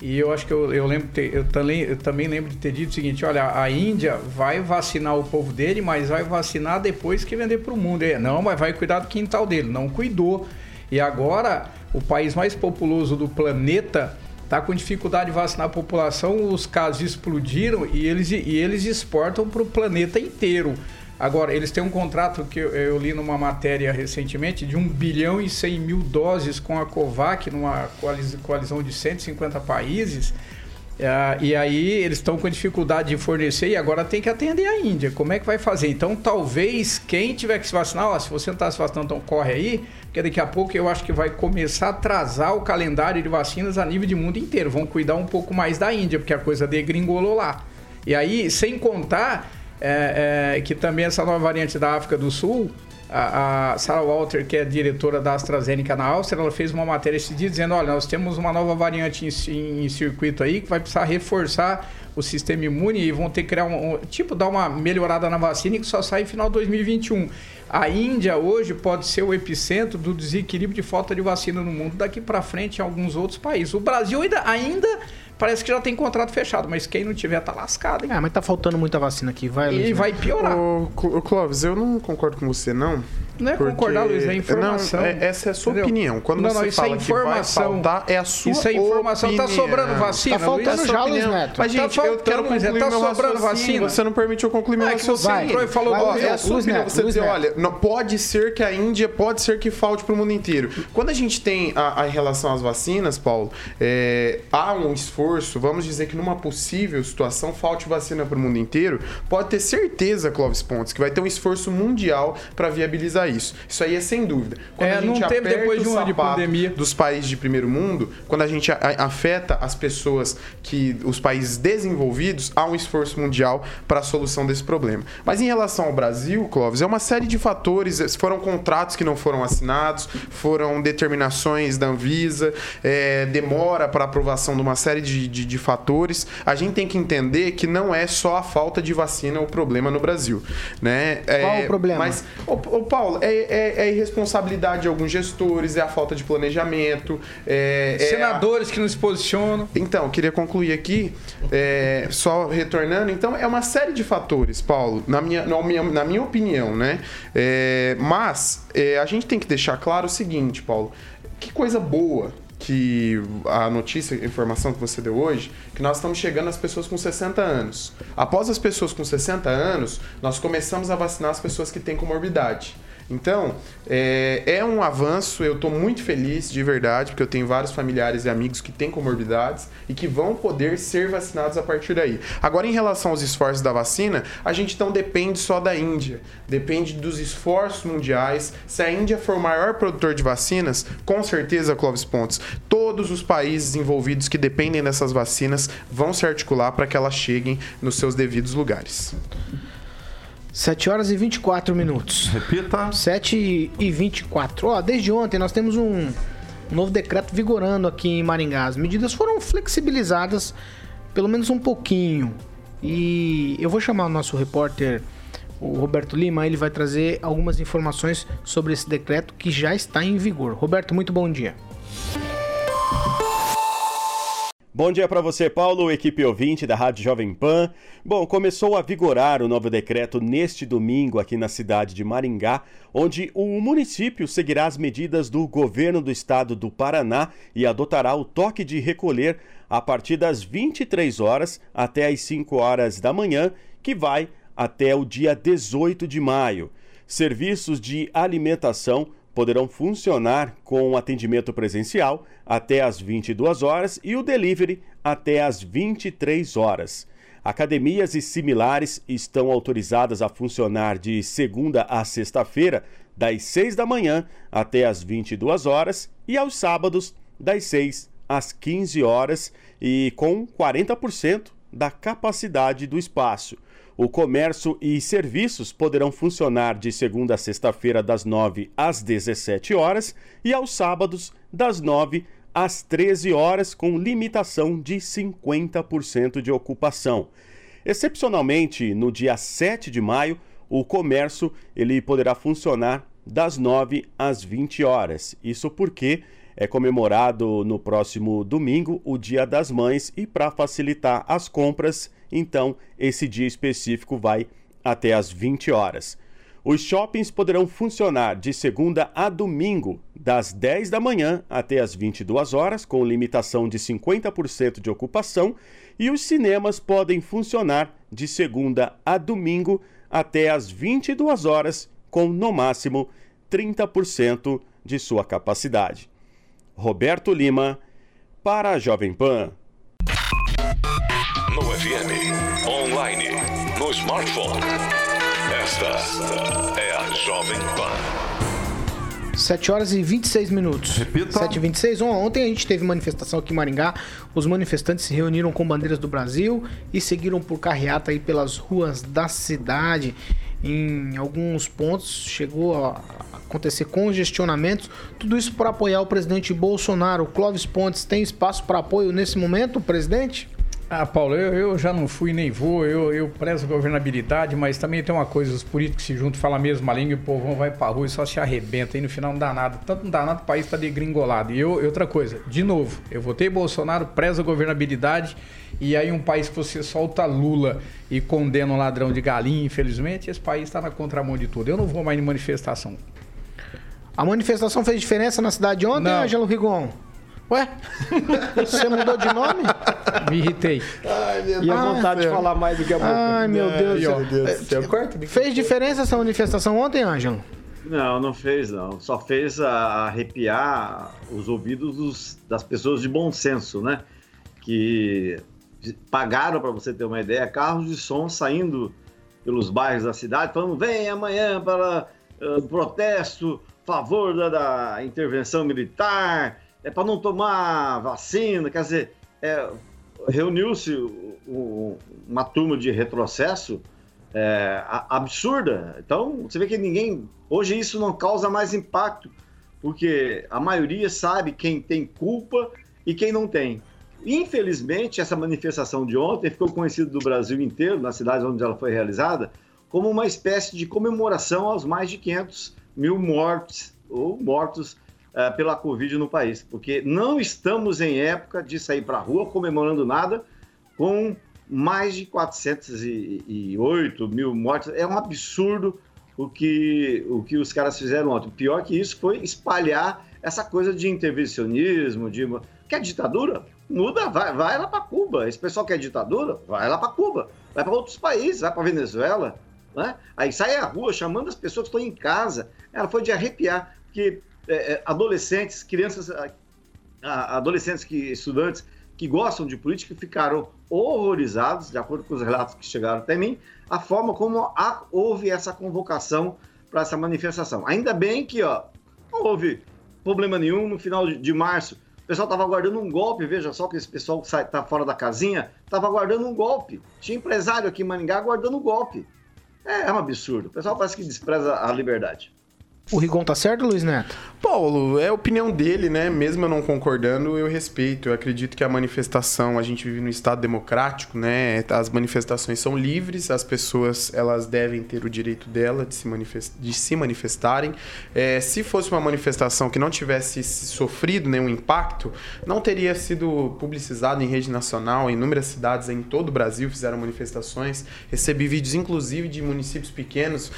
Speaker 6: E eu acho que eu, eu lembro, ter, eu, também, eu também lembro de ter dito o seguinte: olha, a Índia vai vacinar o povo dele, mas vai vacinar depois que vender para o mundo. É, não, mas vai cuidar do quintal dele. Não cuidou. E agora, o país mais populoso do planeta está com dificuldade de vacinar a população, os casos explodiram e eles, e eles exportam para o planeta inteiro. Agora, eles têm um contrato que eu, eu, li numa matéria recentemente de 1 bilhão e 100 mil doses com a COVAC, numa coalizão de 150 países. Uh, e aí eles estão com dificuldade de fornecer e agora tem que atender a Índia. Como é que vai fazer? Então, talvez quem tiver que se vacinar, ó, se você não está se vacinando, então corre aí, porque daqui a pouco eu acho que vai começar a atrasar o calendário de vacinas a nível de mundo inteiro. Vão cuidar um pouco mais da Índia, porque a coisa degringolou lá. E aí, sem contar é, é, que também essa nova variante da África do Sul, a, Sarah Walter, que é diretora da AstraZeneca na Áustria, ela fez uma matéria esse dia dizendo: olha, nós temos uma nova variante em, em circuito aí que vai precisar reforçar o sistema imune e vão ter que criar um, um, tipo dar uma melhorada na vacina que só sai final de 2021. A Índia hoje pode ser o epicentro do desequilíbrio de falta de vacina no mundo daqui para frente em alguns outros países. O Brasil ainda, ainda parece que já tem contrato fechado, mas quem não tiver tá lascado, hein?
Speaker 2: É, mas tá faltando muita vacina aqui, vai.
Speaker 6: E vai piorar.
Speaker 7: Ô, Clóvis, eu não concordo com você, não.
Speaker 6: Não é
Speaker 7: Porque-
Speaker 6: concordar, Luiz, é informação.
Speaker 7: Não, é- essa é a sua
Speaker 6: Entendeu?
Speaker 7: opinião. Quando
Speaker 6: Não,
Speaker 7: você
Speaker 6: não, é
Speaker 7: fala que vai
Speaker 6: informação.
Speaker 7: faltar, é a sua
Speaker 6: Isso é informação. Tá sobrando vacina,
Speaker 2: Tá faltando
Speaker 6: Luiz?
Speaker 7: Essa
Speaker 2: já, Luiz. Neto.
Speaker 7: Mas,
Speaker 6: Tá
Speaker 7: gente, eu
Speaker 6: faltando,
Speaker 7: quero
Speaker 6: Luiz
Speaker 7: concluir
Speaker 6: tá
Speaker 7: meu
Speaker 6: sobrando vacina.
Speaker 7: Você não permitiu concluir meu
Speaker 6: é que você
Speaker 7: raciocínio.
Speaker 6: entrou e falou
Speaker 2: Vai,
Speaker 6: do
Speaker 7: Ó,
Speaker 2: Luiz
Speaker 7: é a sua
Speaker 2: Luiz
Speaker 7: opinião.
Speaker 2: Neto,
Speaker 7: Você
Speaker 2: Luiz
Speaker 7: dizer,
Speaker 2: Neto.
Speaker 7: olha, não, pode ser que a Índia, pode ser que falte para o mundo inteiro. Quando a gente tem a, a em relação às vacinas, Paulo, é, há um esforço, vamos dizer que numa possível situação falte vacina para o mundo inteiro, pode ter certeza, Clóvis Pontes, que vai ter um esforço mundial para viabilizar isso. Isso aí é sem dúvida. Quando
Speaker 6: É,
Speaker 7: a gente
Speaker 6: não teve depois de
Speaker 7: o
Speaker 6: um ano de pandemia.
Speaker 7: dos países de primeiro mundo, quando a gente afeta as pessoas que os países desenvolvidos, há um esforço mundial para a solução desse problema. Mas em relação ao Brasil, Clóvis, é uma série de fatores, foram contratos que não foram assinados, foram determinações da Anvisa, é, demora para aprovação de uma série de, de, de fatores. A gente tem que entender que não é só a falta de vacina o problema no Brasil, né? É,
Speaker 2: Qual o problema?
Speaker 7: Mas, ô, ô, Paulo, é, é, é a irresponsabilidade de alguns gestores, é a falta de planejamento, é, é a-
Speaker 6: Senadores que não se posicionam.
Speaker 7: então, queria concluir aqui, é, só retornando. Então, é uma série de fatores, Paulo, na minha, na minha, na minha opinião, né? Mas a gente tem que deixar claro o seguinte, Paulo. Que coisa boa que a notícia, a informação que você deu hoje, que nós estamos chegando às pessoas com 60 anos. Após as pessoas com 60 anos, nós começamos a vacinar as pessoas que têm comorbidade. Então, é, é um avanço, eu estou muito feliz, de verdade, porque eu tenho vários familiares e amigos que têm comorbidades e que vão poder ser vacinados a partir daí. Agora, em relação aos esforços da vacina, a gente não depende só da Índia, depende dos esforços mundiais. Se a Índia for o maior produtor de vacinas, com certeza, Clóvis Pontes, todos os países envolvidos que dependem dessas vacinas vão se articular para que elas cheguem nos seus devidos lugares.
Speaker 2: 7 horas e 24 minutos.
Speaker 4: Repita.
Speaker 2: 7 e 24. Ó, desde ontem nós temos um, um novo decreto vigorando aqui em Maringá. As medidas foram flexibilizadas pelo menos um pouquinho. E eu vou chamar o nosso repórter, o Roberto Lima, ele vai trazer algumas informações sobre esse decreto que já está em vigor. Roberto, muito bom dia.
Speaker 10: Bom dia para você, Paulo, equipe ouvinte da Rádio Jovem Pan. Bom, começou a vigorar o novo decreto neste domingo aqui na cidade de Maringá, onde o município seguirá as medidas do governo do estado do Paraná e adotará o toque de recolher a partir das 23 horas até as 5 horas da manhã, que vai até o dia 18 de maio. Serviços de alimentação poderão funcionar com atendimento presencial até às 22 horas e o delivery até às 23 horas. Academias e similares estão autorizadas a funcionar de segunda a sexta-feira, das 6 da manhã até às 22 horas e aos sábados, das 6 às 15 horas e com 40% da capacidade do espaço. O comércio e serviços poderão funcionar de segunda a sexta-feira, das 9 às 17 horas e aos sábados, das 9 às 13 horas, com limitação de 50% de ocupação. Excepcionalmente, no dia 7 de maio, o comércio ele poderá funcionar das 9 às 20 horas. Isso porque é comemorado no próximo domingo o Dia das Mães e para facilitar as compras, então esse dia específico vai até às 20 horas. Os shoppings poderão funcionar de segunda a domingo, das 10 da manhã até as 22 horas, com limitação de 50% de ocupação, e os cinemas podem funcionar de segunda a domingo até as 22 horas, com no máximo 30% de sua capacidade. Roberto Lima, para a Jovem Pan.
Speaker 1: FM, online, no smartphone. Esta é a Jovem Pan.
Speaker 2: 7 horas e 26 minutos.
Speaker 4: Repita.
Speaker 2: 7 e 26. Ó, Ontem a gente teve manifestação aqui em Maringá. Os manifestantes se reuniram com bandeiras do Brasil e seguiram por carreata aí pelas ruas da cidade. Em alguns pontos chegou a acontecer congestionamentos. Tudo isso para apoiar o presidente Bolsonaro. O Clóvis Pontes tem espaço para apoio nesse momento, presidente?
Speaker 6: Ah, Paulo, eu, eu já não fui nem vou, eu, eu prezo a governabilidade, mas também tem uma coisa, os políticos se juntam, falam a mesma língua e o povão vai pra rua e só se arrebenta e no final não dá nada. Tanto não dá nada, o país tá degringolado. E eu, e outra coisa, de novo, eu votei Bolsonaro, prezo a governabilidade e aí um país que você solta Lula e condena um ladrão de galinha, infelizmente, esse país tá na contramão de tudo. Eu não vou mais em manifestação.
Speaker 2: A manifestação fez diferença na cidade ontem. Ângelo Rigon? Ué? Você mudou de nome?
Speaker 6: Me irritei.
Speaker 5: E a
Speaker 2: Ah,
Speaker 5: vontade de
Speaker 7: é.
Speaker 5: falar mais do que a boca.
Speaker 2: Ai, meu Deus.
Speaker 7: Meu Deus céu. Corta,
Speaker 2: Fez diferença essa manifestação ontem, Ângelo?
Speaker 9: Não, não fez não. Só fez a- arrepiar os ouvidos dos- das pessoas de bom senso, né? Que pagaram, para você ter uma ideia, carros de som saindo pelos bairros da cidade, falando: vem amanhã para eh, protesto, favor da, da intervenção militar, é para não tomar vacina. Quer dizer, é, reuniu-se uma turma de retrocesso é, absurda. Então, você vê que ninguém. Hoje isso não causa mais impacto, porque a maioria sabe quem tem culpa e quem não tem. Infelizmente, essa manifestação de ontem ficou conhecida do Brasil inteiro, nas cidades onde ela foi realizada, como uma espécie de comemoração aos mais de 500 mil mortos ou mortos eh, pela Covid no país. Porque não estamos em época de sair para a rua comemorando nada com mais de 408 mil mortes. É um absurdo o que, o que os caras fizeram ontem. Pior que isso foi espalhar essa coisa de intervencionismo, de quer ditadura? Muda, vai, vai lá para Cuba. Esse pessoal quer ditadura? Vai lá para Cuba. Vai para outros países, vai para Venezuela. Né? Aí sai à rua chamando as pessoas que estão em casa. Ela foi de arrepiar, porque é, é, adolescentes, crianças, adolescentes que estudantes que gostam de política ficaram horrorizados, de acordo com os relatos que chegaram até mim, a forma como a- houve essa convocação para essa manifestação. Ainda bem que ó, não houve problema nenhum no final de, de março. O pessoal estava aguardando um golpe, veja só que esse pessoal que está fora da casinha estava aguardando um golpe. Tinha empresário aqui em Maringá aguardando um golpe. É, é um absurdo. O pessoal parece que despreza a liberdade.
Speaker 2: O Rigon tá certo, Luiz Neto?
Speaker 7: Paulo, é a opinião dele, né? Mesmo eu não concordando, eu respeito. Eu acredito que a manifestação, a gente vive num estado democrático, né? As manifestações são livres, as pessoas elas devem ter o direito dela de se, manifest... de se manifestarem. É, se fosse uma manifestação que não tivesse sofrido nenhum impacto, não teria sido publicizado em rede nacional. Inúmeras cidades em todo o Brasil fizeram manifestações. Recebi vídeos, inclusive, de municípios pequenos,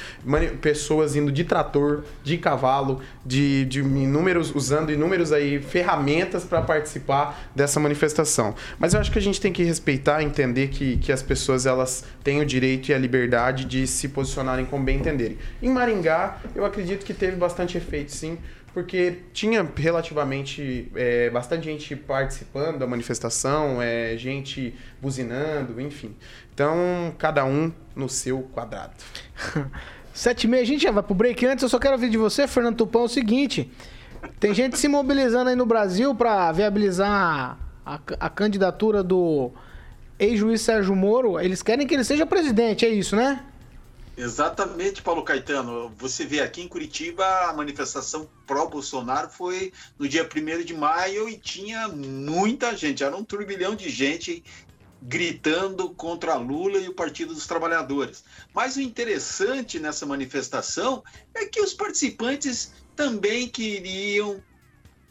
Speaker 7: pessoas indo de trator, de cavalo, de, de inúmeros, usando inúmeros aí ferramentas para participar dessa manifestação. Mas eu acho que a gente tem que respeitar, entender que, que as pessoas elas têm o direito e a liberdade de se posicionarem como bem entenderem. Em Maringá, eu acredito que teve bastante efeito, sim. Porque tinha relativamente é, bastante gente participando da manifestação, é, gente buzinando, enfim. Então, cada um no seu quadrado.
Speaker 2: Sete e meia, a gente já vai pro break. Antes, eu só quero ouvir de você, Fernando Tupão, o seguinte. Tem gente se mobilizando aí no Brasil pra viabilizar a, a candidatura do ex-juiz Sérgio Moro. Eles querem que ele seja presidente, é isso, né?
Speaker 8: Exatamente, Paulo Caetano. Você vê aqui em Curitiba a manifestação pró-Bolsonaro foi no dia 1 de maio e tinha muita gente, era um turbilhão de gente gritando contra Lula e o Partido dos Trabalhadores. Mas o interessante nessa manifestação é que os participantes também queriam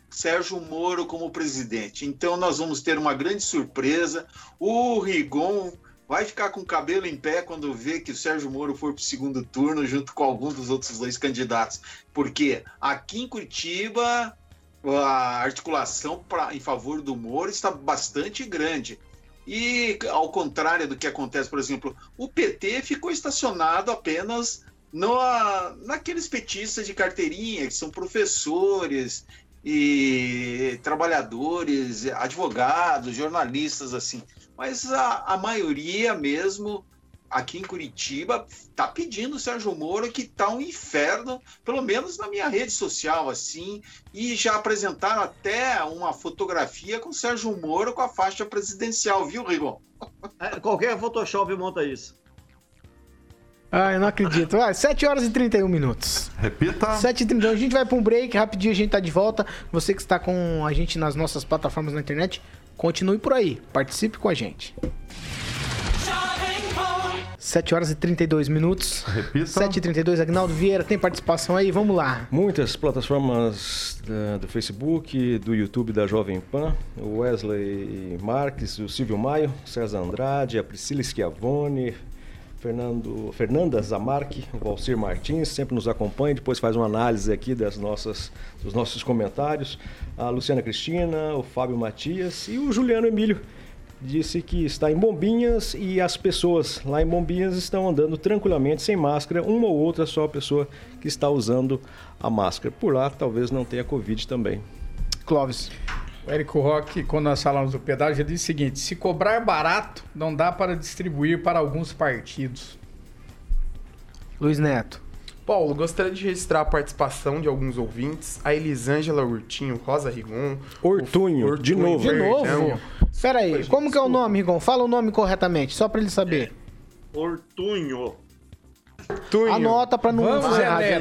Speaker 8: Sérgio Moro como presidente. Então nós vamos ter uma grande surpresa. O Rigon vai ficar com o cabelo em pé quando vê que o Sérgio Moro for para o segundo turno junto com algum dos outros dois candidatos. Porque aqui em Curitiba a articulação pra, em favor do Moro está bastante grande. E ao contrário do que acontece, por exemplo, o PT ficou estacionado apenas no, naqueles petistas de carteirinha, que são professores e trabalhadores, advogados, jornalistas, assim. Mas a, a maioria mesmo aqui em Curitiba está pedindo o Sérgio Moro que tá um inferno, pelo menos na minha rede social, assim, e já apresentaram até uma fotografia com o Sérgio Moro com a faixa presidencial, viu, Rigon?
Speaker 9: É, qualquer Photoshop monta isso.
Speaker 2: Ah, eu não acredito. Vai, 7 horas e 31 minutos.
Speaker 4: Repita.
Speaker 2: 7 e 31 A gente vai para um break, rapidinho a gente tá de volta. Você que está com a gente nas nossas plataformas na internet, continue por aí. Participe com a gente. 7 horas e 32 minutos.
Speaker 4: Repita.
Speaker 2: 7 e 32 Agnaldo Vieira, tem participação aí? Vamos lá.
Speaker 5: Muitas plataformas da- do Facebook, do YouTube da Jovem Pan, o Wesley Marques, o Silvio Maio, César Andrade, a Priscila Schiavone, Fernando, Fernanda Zamarque, o Valcir Martins, sempre nos acompanha, depois faz uma análise aqui das nossas, dos nossos comentários. A Luciana Cristina, o Fábio Matias e o Juliano Emílio. Disse que está em Bombinhas e as pessoas lá em Bombinhas estão andando tranquilamente, sem máscara, uma ou outra só a pessoa que está usando a máscara. Por lá talvez não tenha Covid também.
Speaker 2: Clóvis.
Speaker 6: O Érico Roque, quando nós falamos do pedágio, ele disse o seguinte: se cobrar barato, não dá para distribuir para alguns partidos.
Speaker 2: Luiz Neto.
Speaker 7: Paulo, gostaria de registrar a participação de alguns ouvintes. A Elisângela Urtinho, Rosa Rigon.
Speaker 5: Ortunho, de novo.
Speaker 2: De novo? Pera aí, como que é o nome, Rigon? Fala o nome corretamente, só pra ele saber.
Speaker 9: Ortunho.
Speaker 7: Tunho.
Speaker 2: Anota pra não
Speaker 6: Vamos, Neto.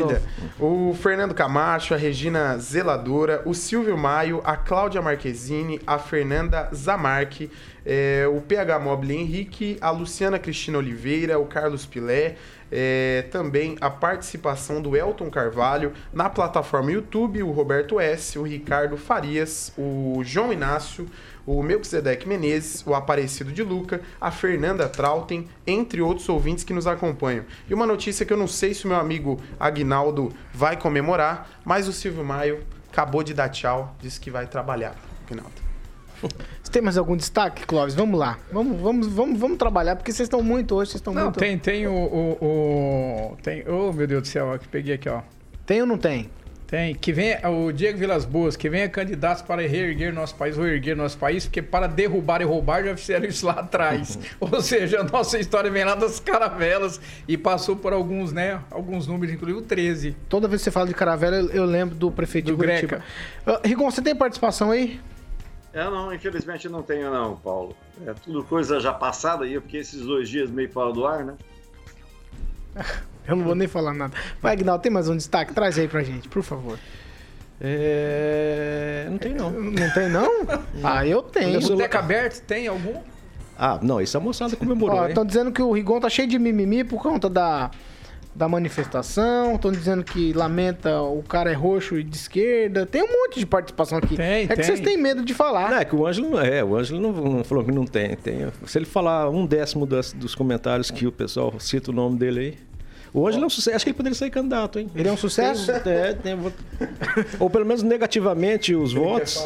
Speaker 2: novo.
Speaker 7: O Fernando Camacho, a Regina Zeladora, o Silvio Maio, a Cláudia Marquezine, a Fernanda Zamarque, eh, o PH Mobile Henrique, a Luciana Cristina Oliveira, o Carlos Pilé, eh, também a participação do Elton Carvalho na plataforma YouTube, o Roberto S., o Ricardo Farias, o João Inácio, o Melquisedeque Menezes, o Aparecido de Luca, a Fernanda Trautem, entre outros ouvintes que nos acompanham. E uma notícia que eu não sei se o meu amigo Agnaldo vai comemorar, mas o Silvio Maio acabou de dar tchau, disse que vai trabalhar. Agnaldo.
Speaker 2: Você tem mais algum destaque, Clóvis? Vamos lá. Vamos, vamos, vamos, vamos trabalhar, porque vocês estão muito hoje, vocês estão
Speaker 6: Não,
Speaker 2: muito.
Speaker 6: tem, tem o, o, o- Tem. Oh, meu Deus do céu, ó, que peguei aqui, ó.
Speaker 2: Tem ou não tem?
Speaker 6: Tem. Que vem o Diego Vilas Boas, que venha candidatos para reerguer nosso país, ou erguer nosso país, porque para derrubar e roubar já fizeram isso lá atrás. Ou seja, a nossa história vem lá das caravelas e passou por alguns, né? Alguns números, inclusive o 13.
Speaker 2: Toda vez que você fala de caravela, eu, eu lembro do prefeito
Speaker 6: Do
Speaker 2: de Curitiba.
Speaker 6: Greca.
Speaker 2: Ah, Rigon, você tem participação aí?
Speaker 9: Eu não, infelizmente não tenho não, Paulo. É tudo coisa já passada aí, porque esses dois dias meio fora do ar, né?
Speaker 2: Eu não vou nem falar nada. Vai, Agnaldo, tem mais um destaque? Traz aí pra gente, por favor.
Speaker 5: É... Não tem não.
Speaker 2: Não tem, não? Ah, eu tenho.
Speaker 6: Boteca aberto, tem algum?
Speaker 5: Ah, não, isso a moçada comemorou,
Speaker 2: estão dizendo que o Rigon tá cheio de mimimi por conta da, da manifestação. Estão dizendo que lamenta o cara é roxo e de esquerda. Tem um monte de participação aqui.
Speaker 6: Tem,
Speaker 2: é que
Speaker 6: tem.
Speaker 2: vocês têm medo de falar.
Speaker 5: Não, é que o Ângelo não é, o Ângelo não, não falou que não tem, tem. Se ele falar um décimo das- dos comentários que o pessoal cita o nome dele aí. O Ângelo é um sucesso, acho que ele poderia ser candidato, hein?
Speaker 2: Ele é um sucesso?
Speaker 5: Tem- é, tem- ou pelo menos negativamente os votos.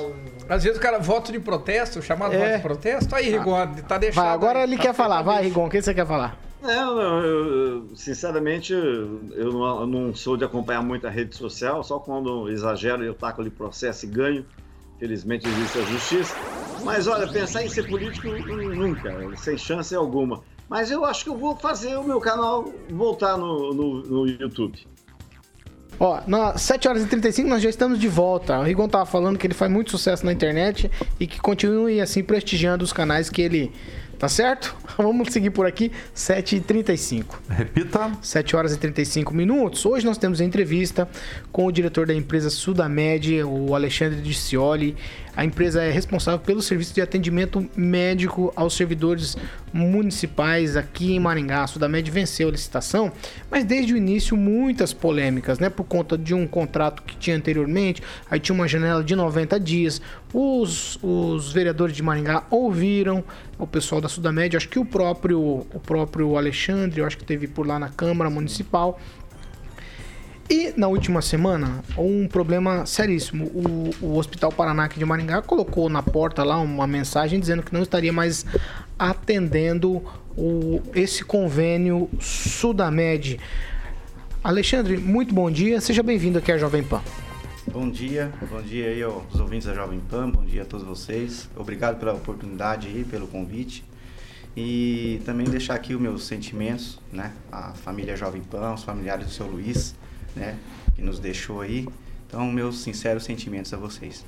Speaker 6: Às vezes o cara voto de protesto, chamado
Speaker 5: É.
Speaker 6: voto de protesto. Aí, Rigon, tá deixado.
Speaker 2: Vai, agora
Speaker 6: aí.
Speaker 2: ele
Speaker 6: Tá
Speaker 2: quer falar. Vai. Rigon, o que você quer falar?
Speaker 9: Não, não, eu, eu, sinceramente, eu não, eu não sou de acompanhar muito a rede social, só quando exagero eu taco ali processo e ganho. Felizmente existe a justiça. Mas olha, pensar em ser político nunca, sem chance alguma. Mas eu acho que eu vou fazer o meu canal voltar no, no, no YouTube.
Speaker 2: Ó, nas 7 horas e 35 nós já estamos de volta. O Rigon tava falando que ele faz muito sucesso na internet e que continue assim prestigiando os canais que ele. Tá certo? Vamos seguir por aqui, 7h35.
Speaker 4: Repita.
Speaker 2: 7 horas e 35 minutos. Hoje nós temos a entrevista com o diretor da empresa Sudamed, o Alexandre Dicioli. A empresa é responsável pelo serviço de atendimento médico aos servidores municipais aqui em Maringá. A Sudamed venceu a licitação, mas desde o início muitas polêmicas, né? Por conta de um contrato que tinha anteriormente, aí tinha uma janela de 90 dias. Os, os vereadores de Maringá ouviram o pessoal da Sudamed, acho que o próprio, o próprio Alexandre, acho que teve por lá na Câmara Municipal. E na última semana, um problema seríssimo. O, o Hospital Paranac de Maringá colocou na porta lá uma mensagem dizendo que não estaria mais atendendo o, esse convênio Sudamed. Alexandre, muito bom dia. Seja bem-vindo aqui à Jovem Pan.
Speaker 11: Bom dia, bom dia aí aos ouvintes da Jovem Pan, bom dia a todos vocês. Obrigado pela oportunidade aí, pelo convite. E também deixar aqui os meus sentimentos, né? A família Jovem Pan, os familiares do seu Luiz, né? Que nos deixou aí. Então, meus sinceros sentimentos a vocês.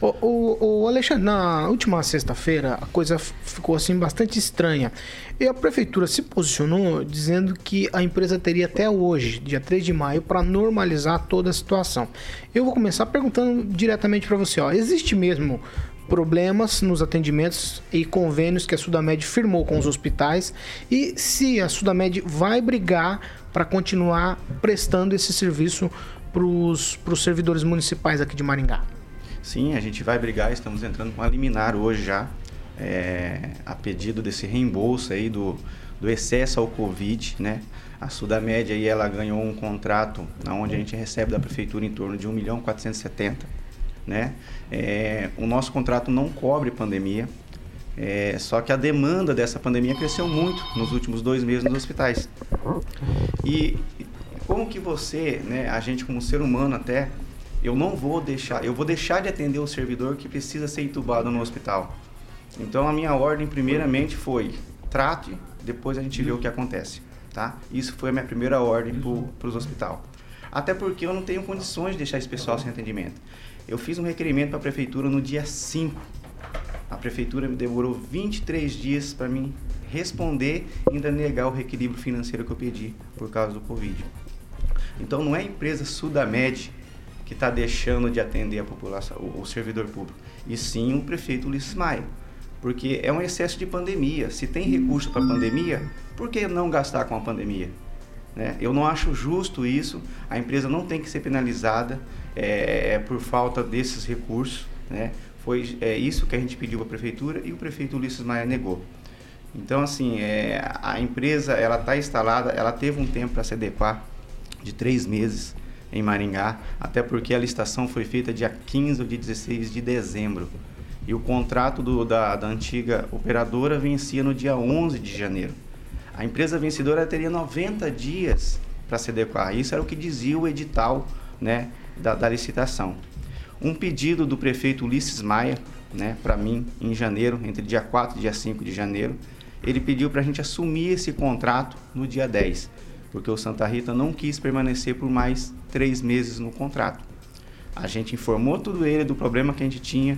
Speaker 2: O, o- o Alexandre, na última sexta-feira, a coisa ficou assim bastante estranha. E a prefeitura se posicionou dizendo que a empresa teria até hoje, dia 3 de maio, para normalizar toda a situação. Eu vou começar perguntando diretamente para você, ó, existe mesmo problemas nos atendimentos e convênios que a Sudamed firmou com os hospitais e se a Sudamed vai brigar para continuar prestando esse serviço para os servidores municipais aqui de Maringá.
Speaker 11: Sim, a gente vai brigar, estamos entrando com a liminar hoje já, é, a pedido desse reembolso aí do, do excesso ao Covid, né? A Sudamed aí ela ganhou um contrato onde a gente recebe da prefeitura em torno de 1 milhão 470, né? É, o nosso contrato não cobre pandemia, é, só que a demanda dessa pandemia cresceu muito nos últimos dois meses nos hospitais. E como que você, né, a gente como ser humano até, eu não vou deixar, eu vou deixar de atender o servidor que precisa ser entubado no hospital. Então a minha ordem primeiramente foi trate, depois a gente vê o que acontece, tá? Isso foi a minha primeira ordem para os hospitais. Até porque eu não tenho condições de deixar esse pessoal sem atendimento. Eu fiz um requerimento para a prefeitura no dia 5. A prefeitura me demorou 23 dias para mim responder e ainda negar o reequilíbrio financeiro que eu pedi por causa do Covid. Então não é a empresa Sudamed que está deixando de atender a população, o, o servidor público, e sim o prefeito Ulisses Maia. Porque é um excesso de pandemia. Se tem recurso para pandemia, por que não gastar com a pandemia? Né? Eu não acho justo isso. A empresa não tem que ser penalizada é, por falta desses recursos. Né? Foi é, isso que a gente pediu à prefeitura e o prefeito Ulisses Maia negou. Então, assim, é, a empresa ela está instalada, ela teve um tempo para se adequar de três meses em Maringá, até porque a licitação foi feita dia 15 ou dia 16 de dezembro. E o contrato do, da, da antiga operadora vencia no dia 11 de janeiro. A empresa vencedora teria 90 dias para se adequar. Isso era o que dizia o edital né, da, da licitação. Um pedido do prefeito Ulisses Maia, né, para mim, em janeiro, entre dia 4 e dia 5 de janeiro, ele pediu para a gente assumir esse contrato no dia 10 porque o Santa Rita não quis permanecer por mais três meses no contrato. A gente informou tudo ele do problema que a gente tinha.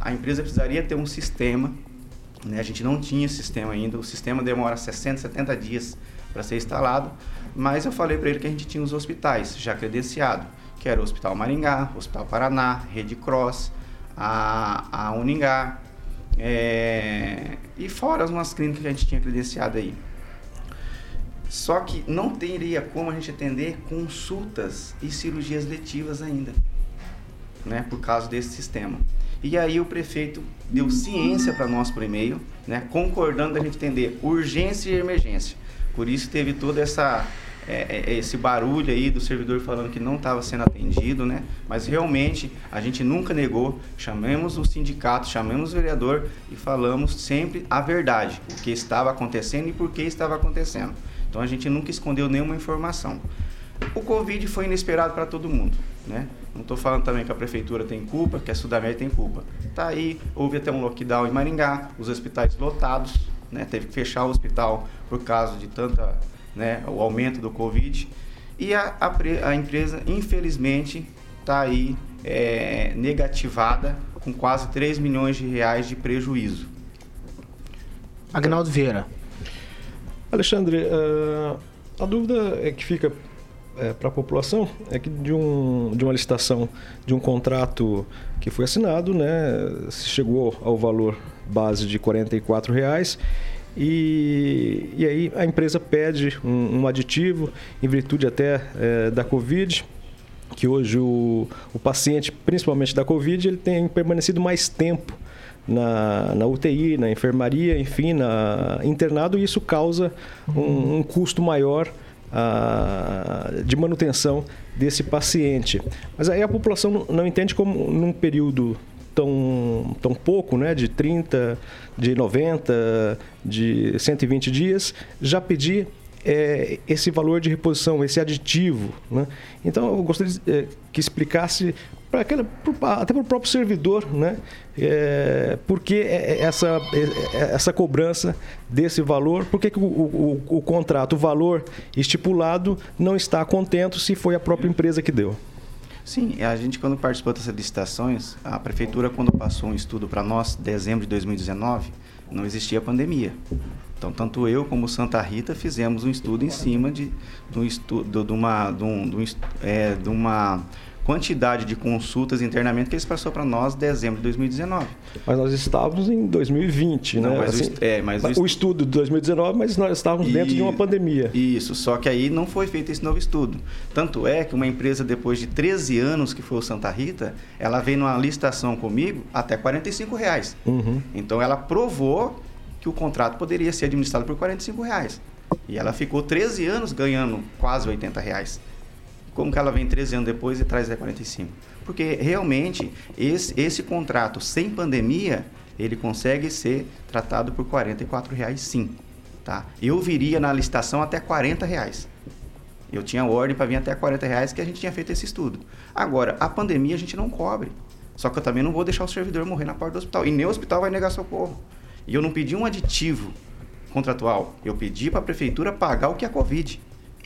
Speaker 11: A empresa precisaria ter um sistema, né? a gente não tinha sistema ainda. O sistema demora 60, 70 dias para ser instalado, mas eu falei para ele que a gente tinha os hospitais já credenciados, que era o Hospital Maringá, Hospital Paraná, Rede Cross, a, a Uningá, é, e fora umas clínicas que a gente tinha credenciado aí. Só que não teria como a gente atender consultas e cirurgias letivas ainda, né, por causa desse sistema. E aí o prefeito deu ciência para nós por e-mail, né, concordando a gente atender urgência e emergência. Por isso teve toda essa é, é, esse barulho aí do servidor falando que não estava sendo atendido, né? Mas realmente a gente nunca negou, chamamos o sindicato, chamamos o vereador e falamos sempre a verdade, o que estava acontecendo e por que estava acontecendo. Então a gente nunca escondeu nenhuma informação. O Covid foi inesperado para todo mundo, né? Não estou falando também que a prefeitura tem culpa, que a Sudamérica tem culpa. Tá aí, houve até um lockdown em Maringá, os hospitais lotados, né? Teve que fechar o hospital por causa de tanta, né? O aumento do Covid e a, a, a empresa, infelizmente, está aí é, negativada com quase 3 milhões de reais de prejuízo.
Speaker 2: Agnaldo Vieira.
Speaker 5: Alexandre, uh, a dúvida é que fica é, para a população é que de, um, de uma licitação de um contrato que foi assinado, né, chegou ao valor base de R$ reais e, e aí a empresa pede um, um aditivo em virtude até é, da Covid, que hoje o, o paciente, principalmente da Covid, ele tem permanecido mais tempo na, na UTI, na enfermaria, enfim, na internado, e isso causa um, um custo maior uh, de manutenção desse paciente. Mas aí a população não entende como num período tão, tão pouco, né, de 30, de 90, de 120 dias, já pedir é, esse valor de reposição, esse aditivo. Né? Então, eu gostaria é, que explicasse para até para o próprio servidor, né? É, por que é, é, essa, essa cobrança desse valor? Por que, que o, o, o, contrato, o valor estipulado, não está contento se foi a própria empresa que deu?
Speaker 11: Sim, a gente quando participou dessas licitações, a prefeitura quando passou um estudo para nós, dezembro de 2019, não existia pandemia. Então, tanto eu como Santa Rita fizemos um estudo em cima de, de, um estudo, de, uma, de, um, de, um, é, de uma quantidade de consultas internamente que eles passou para nós em dezembro de 2019.
Speaker 5: Mas nós estávamos em 2020, Não, né?
Speaker 11: Mas, assim, o, é, mas
Speaker 5: o, estudo de 2019, mas nós estávamos e, dentro de uma pandemia.
Speaker 11: Isso, só que aí não foi feito esse novo estudo. Tanto é que uma empresa, depois de 13 anos que foi o Santa Rita, ela veio numa licitação comigo até 45 reais. Uhum. Então ela provou que o contrato poderia ser administrado por 45 reais. E ela ficou 13 anos ganhando quase 80 reais. Como que ela vem 13 anos depois e traz 45? Porque realmente esse, esse contrato sem pandemia, ele consegue ser tratado por 44 reais sim. Tá? Eu viria na licitação até 40 reais. Eu tinha ordem para vir até 40 reais que a gente tinha feito esse estudo. Agora, a pandemia a gente não cobre. Só que eu também não vou deixar o servidor morrer na porta do hospital. E nem o hospital vai negar socorro. E eu não pedi um aditivo contratual. Eu pedi para a prefeitura pagar o que é Covid.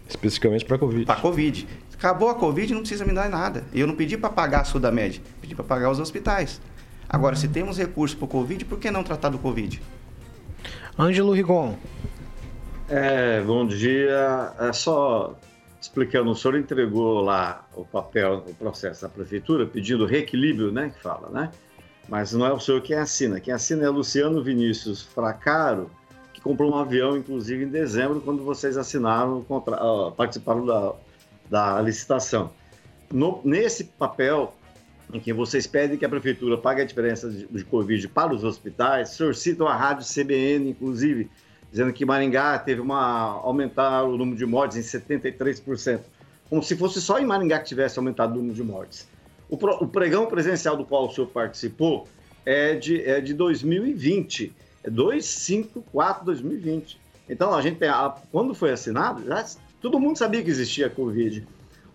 Speaker 5: Especificamente para a Covid.
Speaker 11: Para a Covid. Acabou a Covid, não precisa me dar nada. Eu não pedi para pagar a Sudamed, pedi para pagar os hospitais. Agora, se temos recursos para o Covid, por que não tratar do Covid?
Speaker 2: Ângelo Rigon.
Speaker 9: É, bom dia. É só explicando, o senhor entregou lá o papel, o processo da prefeitura, pedindo reequilíbrio, né, que fala, né? Mas não é o senhor quem assina. Quem assina é Luciano Vinícius Fracaro, que comprou um avião, inclusive, em dezembro, quando vocês assinaram, participaram da, da licitação. No, nesse papel, em que vocês pedem que a prefeitura pague a diferença de, de Covid para os hospitais, cita a rádio CBN, inclusive, dizendo que Maringá teve uma aumentar o número de mortes em 73%, como se fosse só em Maringá que tivesse aumentado o número de mortes. O, pro, o pregão presencial do qual o senhor participou é de, é de 2020, é 254 2020. Então a gente tem, a, quando foi assinado, já, todo mundo sabia que existia Covid.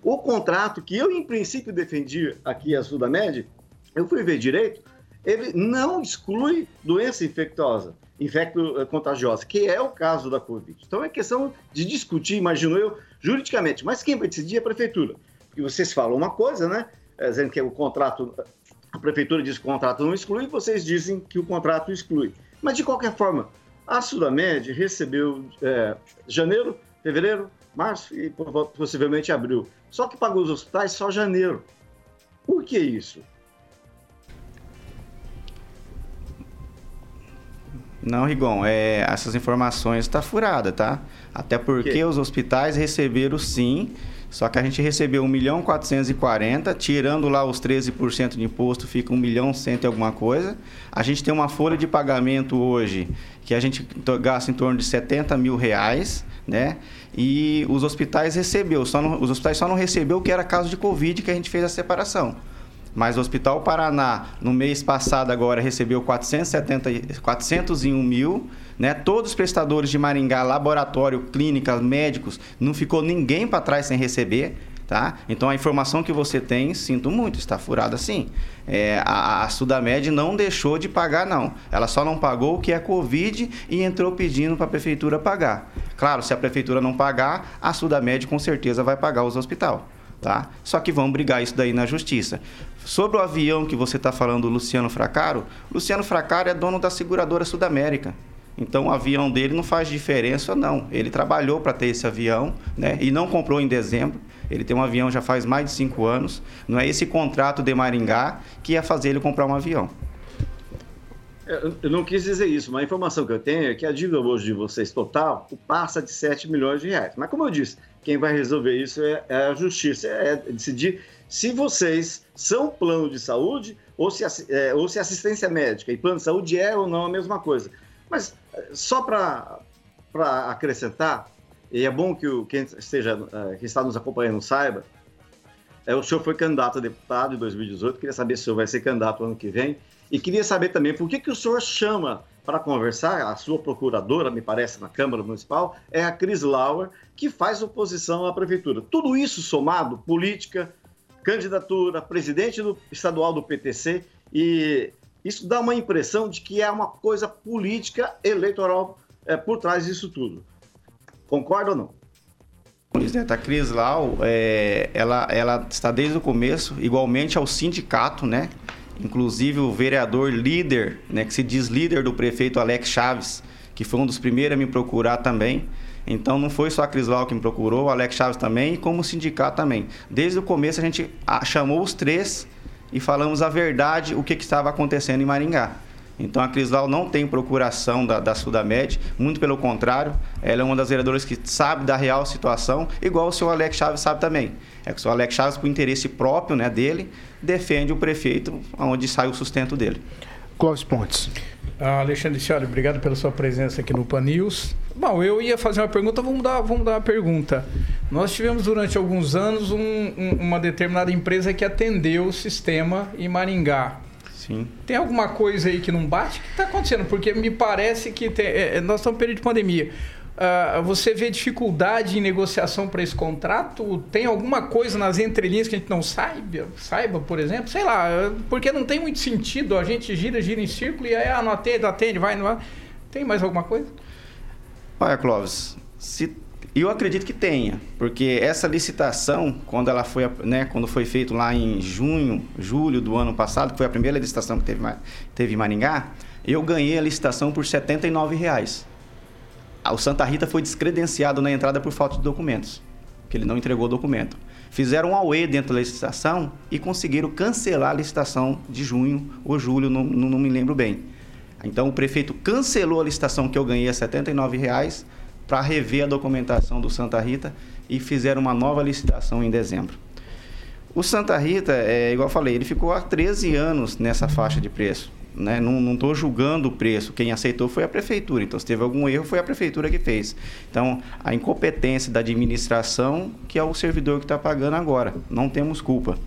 Speaker 9: O contrato que eu em princípio defendi aqui a Sudamed, eu fui ver direito, ele não exclui doença infectosa infecto-contagiosa, que é o caso da Covid. Então é questão de discutir, imagino eu, juridicamente. Mas quem vai decidir é a prefeitura. E vocês falam uma coisa, né? É, dizendo que o contrato, a prefeitura diz que o contrato não exclui, vocês dizem que o contrato exclui. Mas de qualquer forma, a Sudamed recebeu é, janeiro, fevereiro, março e possivelmente abril. Só que pagou os hospitais só janeiro. Por que isso?
Speaker 11: Não, Rigon, é, essas informações estão tá furada, tá? Até porque os hospitais receberam sim, só que a gente recebeu 1 milhão 440, tirando lá os 13% de imposto, fica 1 milhão 100 e alguma coisa. A gente tem uma folha de pagamento hoje que a gente gasta em torno de 70 mil reais, né? E os hospitais recebeu, só não, os hospitais só não recebeu o que era caso de Covid que a gente fez a separação. Mas o Hospital Paraná, no mês passado agora, recebeu 470, 401 mil. Né? Todos os prestadores de Maringá, laboratório, clínicas, médicos, não ficou ninguém para trás sem receber. Tá? Então a informação que você tem, sinto muito, está furada sim. É, a, a Sudamed não deixou de pagar, não. Ela só não pagou o que é Covid e entrou pedindo para a prefeitura pagar. Claro, se a prefeitura não pagar, a Sudamed com certeza vai pagar os hospitais. Tá? Só que vão brigar isso daí na justiça. Sobre o avião que você está falando, Luciano Fracaro, Luciano Fracaro é dono da seguradora Sudamérica. Então o avião dele não faz diferença, não. Ele trabalhou para ter esse avião, né? E não comprou em dezembro. Ele tem um avião já faz mais de cinco anos. Não é esse contrato de Maringá que ia fazer ele comprar um avião.
Speaker 9: É, eu não quis dizer isso, mas a informação que eu tenho é que a dívida hoje de vocês total passa de 7 milhões de reais. Mas como eu disse, quem vai resolver isso é, é a justiça, é decidir se vocês são plano de saúde ou se, é, ou se assistência médica e plano de saúde é ou não a mesma coisa. Mas é, só para acrescentar, e é bom que o, quem, esteja, é, quem está nos acompanhando saiba, é, o senhor foi candidato a deputado em 2018, queria saber se o senhor vai ser candidato ano que vem, e queria saber também por que, que o senhor chama para conversar, a sua procuradora, me parece, na Câmara Municipal, é a Cris Lauer, que faz oposição à prefeitura. Tudo isso somado, política, candidatura, presidente do estadual do PTC, e isso dá uma impressão de que é uma coisa política eleitoral é, por trás disso tudo. Concorda ou não?
Speaker 11: A Cris Lau, é, ela, ela está desde o começo, igualmente ao sindicato, né? Inclusive o vereador líder, né, que se diz líder do prefeito Alex Chaves, que foi um dos primeiros a me procurar também. Então não foi só a Crislau que me procurou, o Alex Chaves também, como o sindicato também. Desde o começo a gente chamou os três e falamos a verdade, o que, que estava acontecendo em Maringá. Então a Crislau não tem procuração da, da Sudamed, muito pelo contrário, ela é uma das vereadoras que sabe da real situação, igual o senhor Alex Chaves sabe também. É que o senhor Alex Chaves, por interesse próprio né, dele, defende o prefeito onde sai o sustento dele.
Speaker 2: Clóvis Pontes.
Speaker 6: Ah, Alexandre Cioli, obrigado pela sua presença aqui no Pan News. Bom, eu ia fazer uma pergunta, vamos dar, vamos dar uma pergunta. Nós tivemos durante alguns anos um, um, uma determinada empresa que atendeu o sistema em Maringá.
Speaker 11: Sim.
Speaker 6: Tem alguma coisa aí que não bate? O que está acontecendo? Porque me parece que tem, é, nós estamos em período de pandemia. Uh, você vê dificuldade em negociação para esse contrato? Tem alguma coisa nas entrelinhas que a gente não saiba, saiba, por exemplo? Sei lá, porque não tem muito sentido. A gente gira, gira em círculo e aí, ah, não atende, atende, vai, não vai. Tem mais alguma coisa?
Speaker 11: Olha, Clóvis, se, eu acredito que tenha, porque essa licitação, quando ela foi, né, quando foi feito lá em junho, julho do ano passado, que foi a primeira licitação que teve, teve em Maringá, eu ganhei a licitação por 79 reais o Santa Rita foi descredenciado na entrada por falta de documentos, que ele não entregou o documento. Fizeram um AUE dentro da licitação e conseguiram cancelar a licitação de junho ou julho, não, não me lembro bem. Então o prefeito cancelou a licitação que eu ganhei a 79 reais para rever a documentação do Santa Rita e fizeram uma nova licitação em dezembro. O Santa Rita, é, igual eu falei, ele ficou há 13 anos nessa faixa de preço. Né? Não estou julgando o preço. Quem aceitou foi a prefeitura. Então, se teve algum erro, foi a prefeitura que fez. Então, a incompetência da administração, que é o servidor que está pagando agora. Não temos culpa.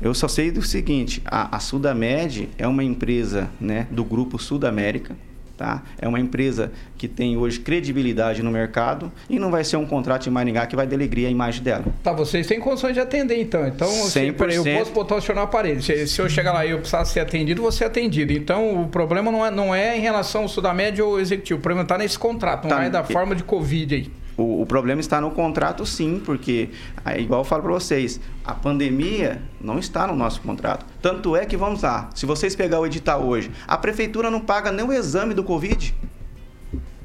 Speaker 11: Eu só sei do seguinte: a, a Sudamed é uma empresa né, do grupo Sudamérica Tá? É uma empresa que tem hoje credibilidade no mercado e não vai ser um contrato de Maringá que vai delegrir a imagem dela.
Speaker 6: Tá, vocês têm condições de atender então. Então, 100%. Se, eu posso posicionar o aparelho. Se, se, eu chegar lá e eu precisar ser atendido, vou ser atendido. Então, o problema não é, não é em relação ao Sudamédia ou ao executivo. O problema está nesse contrato, não tá. é da forma de Covid aí.
Speaker 11: O, o, problema está no contrato, sim, porque, igual eu falo para vocês, a pandemia não está no nosso contrato. Tanto é que, vamos lá, se vocês pegar o edital hoje, a prefeitura não paga nem o exame do Covid.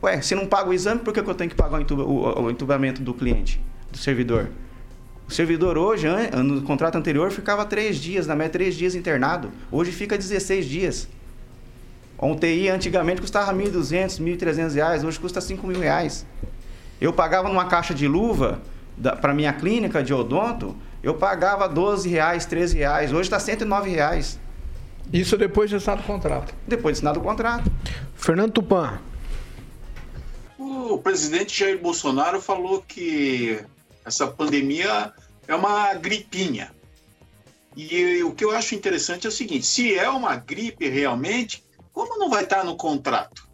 Speaker 11: Ué, se não paga o exame, por que, eu tenho que pagar o, entuba, o, o entubamento do cliente, do servidor? O servidor hoje, no contrato anterior, ficava três dias, na média três dias internado. Hoje fica 16 dias. Um TI antigamente custava R$ 1.200, R$ 1.300, hoje custa R$ mil reais. Eu pagava numa caixa de luva para minha clínica de odonto, eu pagava 12 reais, 13 reais. Hoje está 109 reais.
Speaker 6: Isso depois de assinado o contrato.
Speaker 11: Depois de assinado o contrato.
Speaker 2: Fernando Tupan.
Speaker 8: O presidente Jair Bolsonaro falou que essa pandemia é uma gripinha. E o que eu acho interessante é o seguinte: se é uma gripe realmente, como não vai estar no contrato?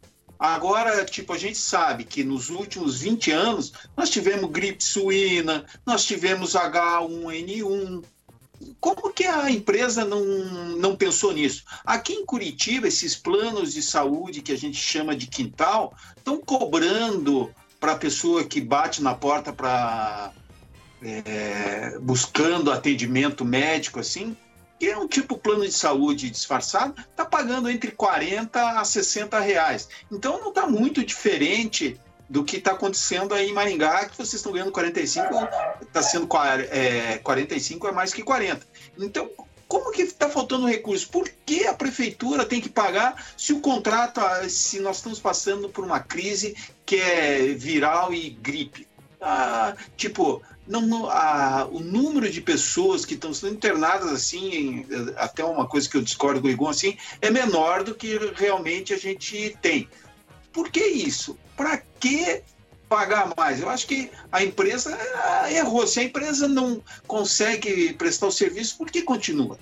Speaker 8: Agora, tipo, a gente sabe que nos últimos 20 anos nós tivemos gripe suína, nós tivemos H1N1. Como que a empresa não, não pensou nisso? Aqui em Curitiba, esses planos de saúde que a gente chama de quintal estão cobrando para a pessoa que bate na porta para é, buscando atendimento médico assim, que é um tipo plano de saúde disfarçado, está pagando entre 40 a 60 reais. Então não está muito diferente do que está acontecendo aí em Maringá, que vocês estão ganhando 45, está sendo é, 45 é mais que 40. Então, como que está faltando recurso? Por que a prefeitura tem que pagar se o contrato, se nós estamos passando por uma crise que é viral e gripe? Ah, tipo, não, a, o número de pessoas que estão sendo internadas assim, em, até uma coisa que eu discordo com o Igor, assim, é menor do que realmente a gente tem. Por que isso? Para que pagar mais? Eu acho que a empresa ah, errou. Se a empresa não consegue prestar o serviço, por que continua?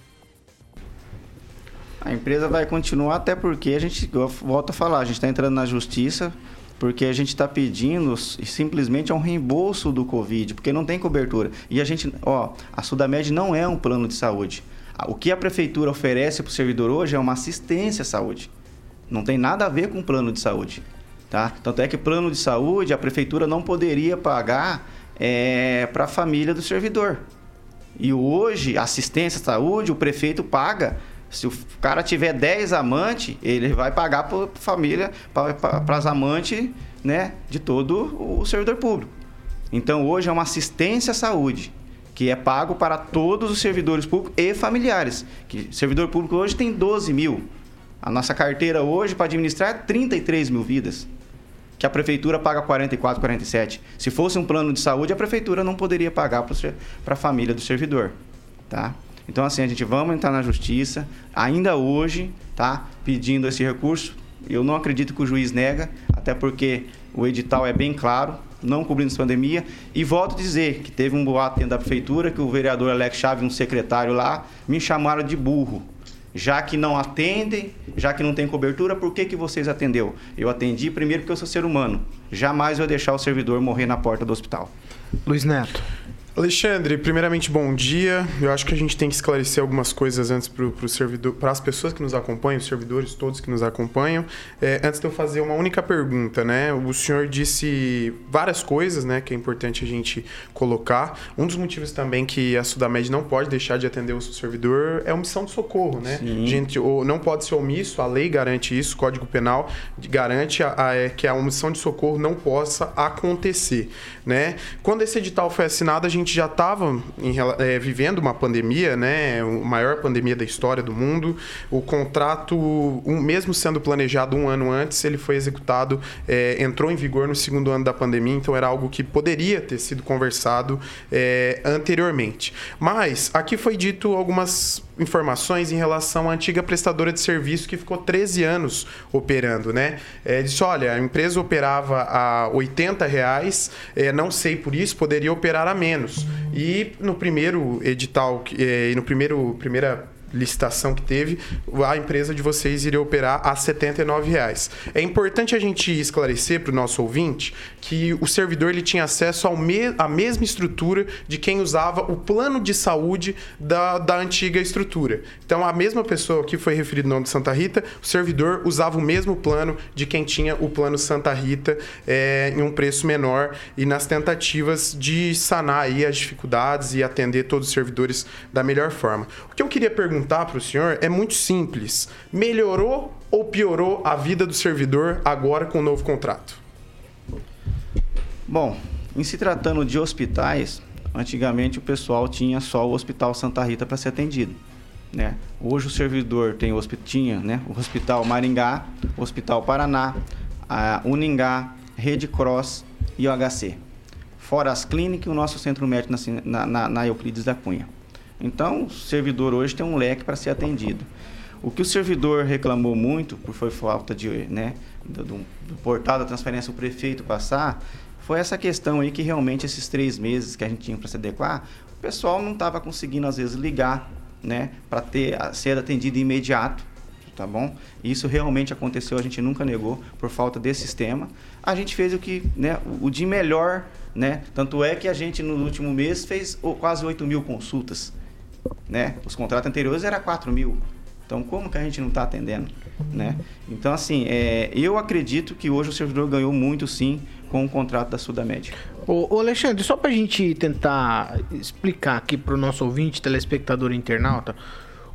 Speaker 11: A empresa vai continuar até porque a gente, volta a falar, a gente está entrando na justiça porque a gente está pedindo simplesmente um reembolso do Covid, porque não tem cobertura. E a gente, ó, a Sudamed não é um plano de saúde. O que a prefeitura oferece para o servidor hoje é uma assistência à saúde. Não tem nada a ver com plano de saúde. Tá? Tanto é que plano de saúde a prefeitura não poderia pagar é, para a família do servidor. E hoje, assistência à saúde, o prefeito paga se o cara tiver 10 amantes, ele vai pagar para família, para as amantes né, de todo o servidor público. Então, hoje é uma assistência à saúde, que é pago para todos os servidores públicos e familiares. Que servidor público hoje tem 12 mil. A nossa carteira hoje para administrar é 33 mil vidas. Que a prefeitura paga 44, 47. Se fosse um plano de saúde, a prefeitura não poderia pagar para a família do servidor. Tá? Então, assim, a gente vamos entrar na justiça, ainda hoje, tá? Pedindo esse recurso Eu não acredito que o juiz nega, até porque o edital é bem claro, não cobrindo essa pandemia. E volto a dizer que teve um boato dentro da prefeitura que o vereador Alex Chaves, um secretário lá, me chamaram de burro. Já que não atendem, já que não tem cobertura, por que, que vocês atendeu? Eu atendi primeiro porque eu sou ser humano. Jamais vou deixar o servidor morrer na porta do hospital.
Speaker 2: Luiz Neto.
Speaker 7: Alexandre, primeiramente bom dia. Eu acho que a gente tem que esclarecer algumas coisas antes para o servidor, para as pessoas que nos acompanham, os servidores todos que nos acompanham. É, antes de eu fazer uma única pergunta, né? O senhor disse várias coisas, né, que é importante a gente colocar. Um dos motivos também que a Sudamed não pode deixar de atender o seu servidor é a omissão de socorro, né?
Speaker 11: Sim.
Speaker 7: Gente, ou não pode ser omisso, a lei garante isso, o Código Penal garante a, a, é, que a omissão de socorro não possa acontecer, né? Quando esse edital foi assinado, a gente gente já estava é, vivendo uma pandemia, né? A maior pandemia da história do mundo. O contrato, um, mesmo sendo planejado um ano antes, ele foi executado, é, entrou em vigor no segundo ano da pandemia, então era algo que poderia ter sido conversado é, anteriormente. Mas aqui foi dito algumas informações em relação à antiga prestadora de serviço que ficou 13 anos operando, né? É, disse, olha, a empresa operava a 80 reais, é, não sei por isso, poderia operar a menos. E no primeiro edital, é, no primeiro primeira licitação que teve, a empresa de vocês iria operar a R$ 79,00. É importante a gente esclarecer para o nosso ouvinte que o servidor ele tinha acesso ao me à mesma estrutura de quem usava o plano de saúde da, da antiga estrutura. Então, a mesma pessoa que foi referido no nome de Santa Rita, o servidor usava o mesmo plano de quem tinha o plano Santa Rita é, em um preço menor e nas tentativas de sanar aí as dificuldades e atender todos os servidores da melhor forma. O que eu queria perguntar para o senhor é muito simples. Melhorou ou piorou a vida do servidor agora com o novo contrato?
Speaker 11: Bom, em se tratando de hospitais, antigamente o pessoal tinha só o Hospital Santa Rita para ser atendido. Né? Hoje o servidor tem o tinha né? o Hospital Maringá, o Hospital Paraná, a Uningá, Rede Cross e o HC. Fora as clínicas e o nosso centro médico na, na, na Euclides da Cunha. Então, o servidor hoje tem um leque para ser atendido. O que o servidor reclamou muito, por foi falta de, né, do, do portal da transferência, o prefeito passar, foi essa questão aí que realmente esses três meses que a gente tinha para se adequar, o pessoal não estava conseguindo às vezes ligar, né, para ter ser atendido imediato, tá bom? Isso realmente aconteceu, a gente nunca negou por falta desse sistema. A gente fez o que, né, o de melhor, né? Tanto é que a gente no último mês fez quase 8 mil consultas, né? Os contratos anteriores era 4 mil. Então, como que a gente não está atendendo? Né? Então, assim, é, eu acredito que hoje o servidor ganhou muito, sim, com o contrato da Sudamédia.
Speaker 2: Ô, ô Alexandre, só para a gente tentar explicar aqui para o nosso ouvinte, telespectador internauta,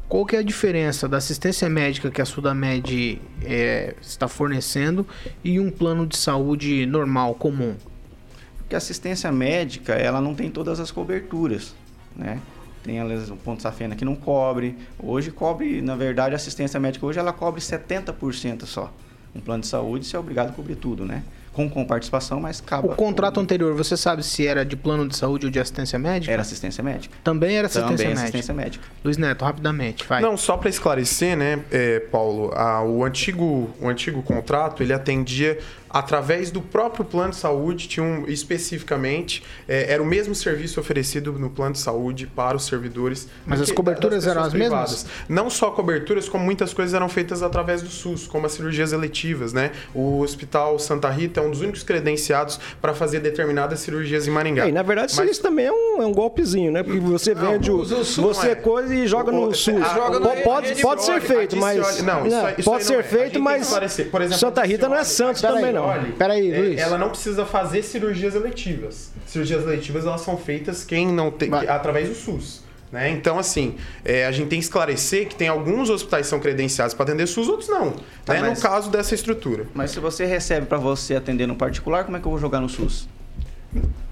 Speaker 2: qual que é a diferença da assistência médica que a Sudamed é, está fornecendo e um plano de saúde normal, comum?
Speaker 11: Porque a assistência médica, ela não tem todas as coberturas, né? Tem aliás, um ponto safena que não cobre. Hoje cobre, na verdade, a assistência médica hoje ela cobre 70% só. Um plano de saúde você é obrigado a cobrir tudo, né? Com, com participação, mas acaba.
Speaker 2: O contrato tudo. anterior, você sabe se era de plano de saúde ou de assistência médica?
Speaker 11: Era assistência médica.
Speaker 2: Também era assistência
Speaker 11: Também
Speaker 2: médica.
Speaker 11: assistência médica.
Speaker 2: Luiz Neto, rapidamente, vai.
Speaker 7: Não, só para esclarecer, né, é, Paulo, a, o, antigo, o antigo contrato, ele atendia através do próprio plano de saúde, tinha um, especificamente, é, era o mesmo serviço oferecido no plano de saúde para os servidores.
Speaker 2: Mas as coberturas eram as privadas. mesmas?
Speaker 7: Não só coberturas, como muitas coisas eram feitas através do SUS, como as cirurgias eletivas, né? O Hospital Santa Rita é um dos únicos credenciados para fazer determinadas cirurgias em Maringá.
Speaker 5: É, e na verdade, Mas... isso também é um, é um golpezinho, né? Porque você não, vende o, você é. coisa e joga o, no SUS. A, joga no pode pode ser feito, mas não, isso, isso pode ser é. feito, mas exemplo, Santa Rita não é Santos também não.
Speaker 7: Olhe, Peraí, é, Luiz. Ela não precisa fazer cirurgias eletivas. Cirurgias eletivas elas são feitas quem não tem Mas... através do SUS. Né? Então, assim, é, a gente tem que esclarecer que tem alguns hospitais que são credenciados para atender SUS, outros não. Tá, né? mas... No caso dessa estrutura.
Speaker 11: Mas se você recebe para você atender no particular, como é que eu vou jogar no SUS?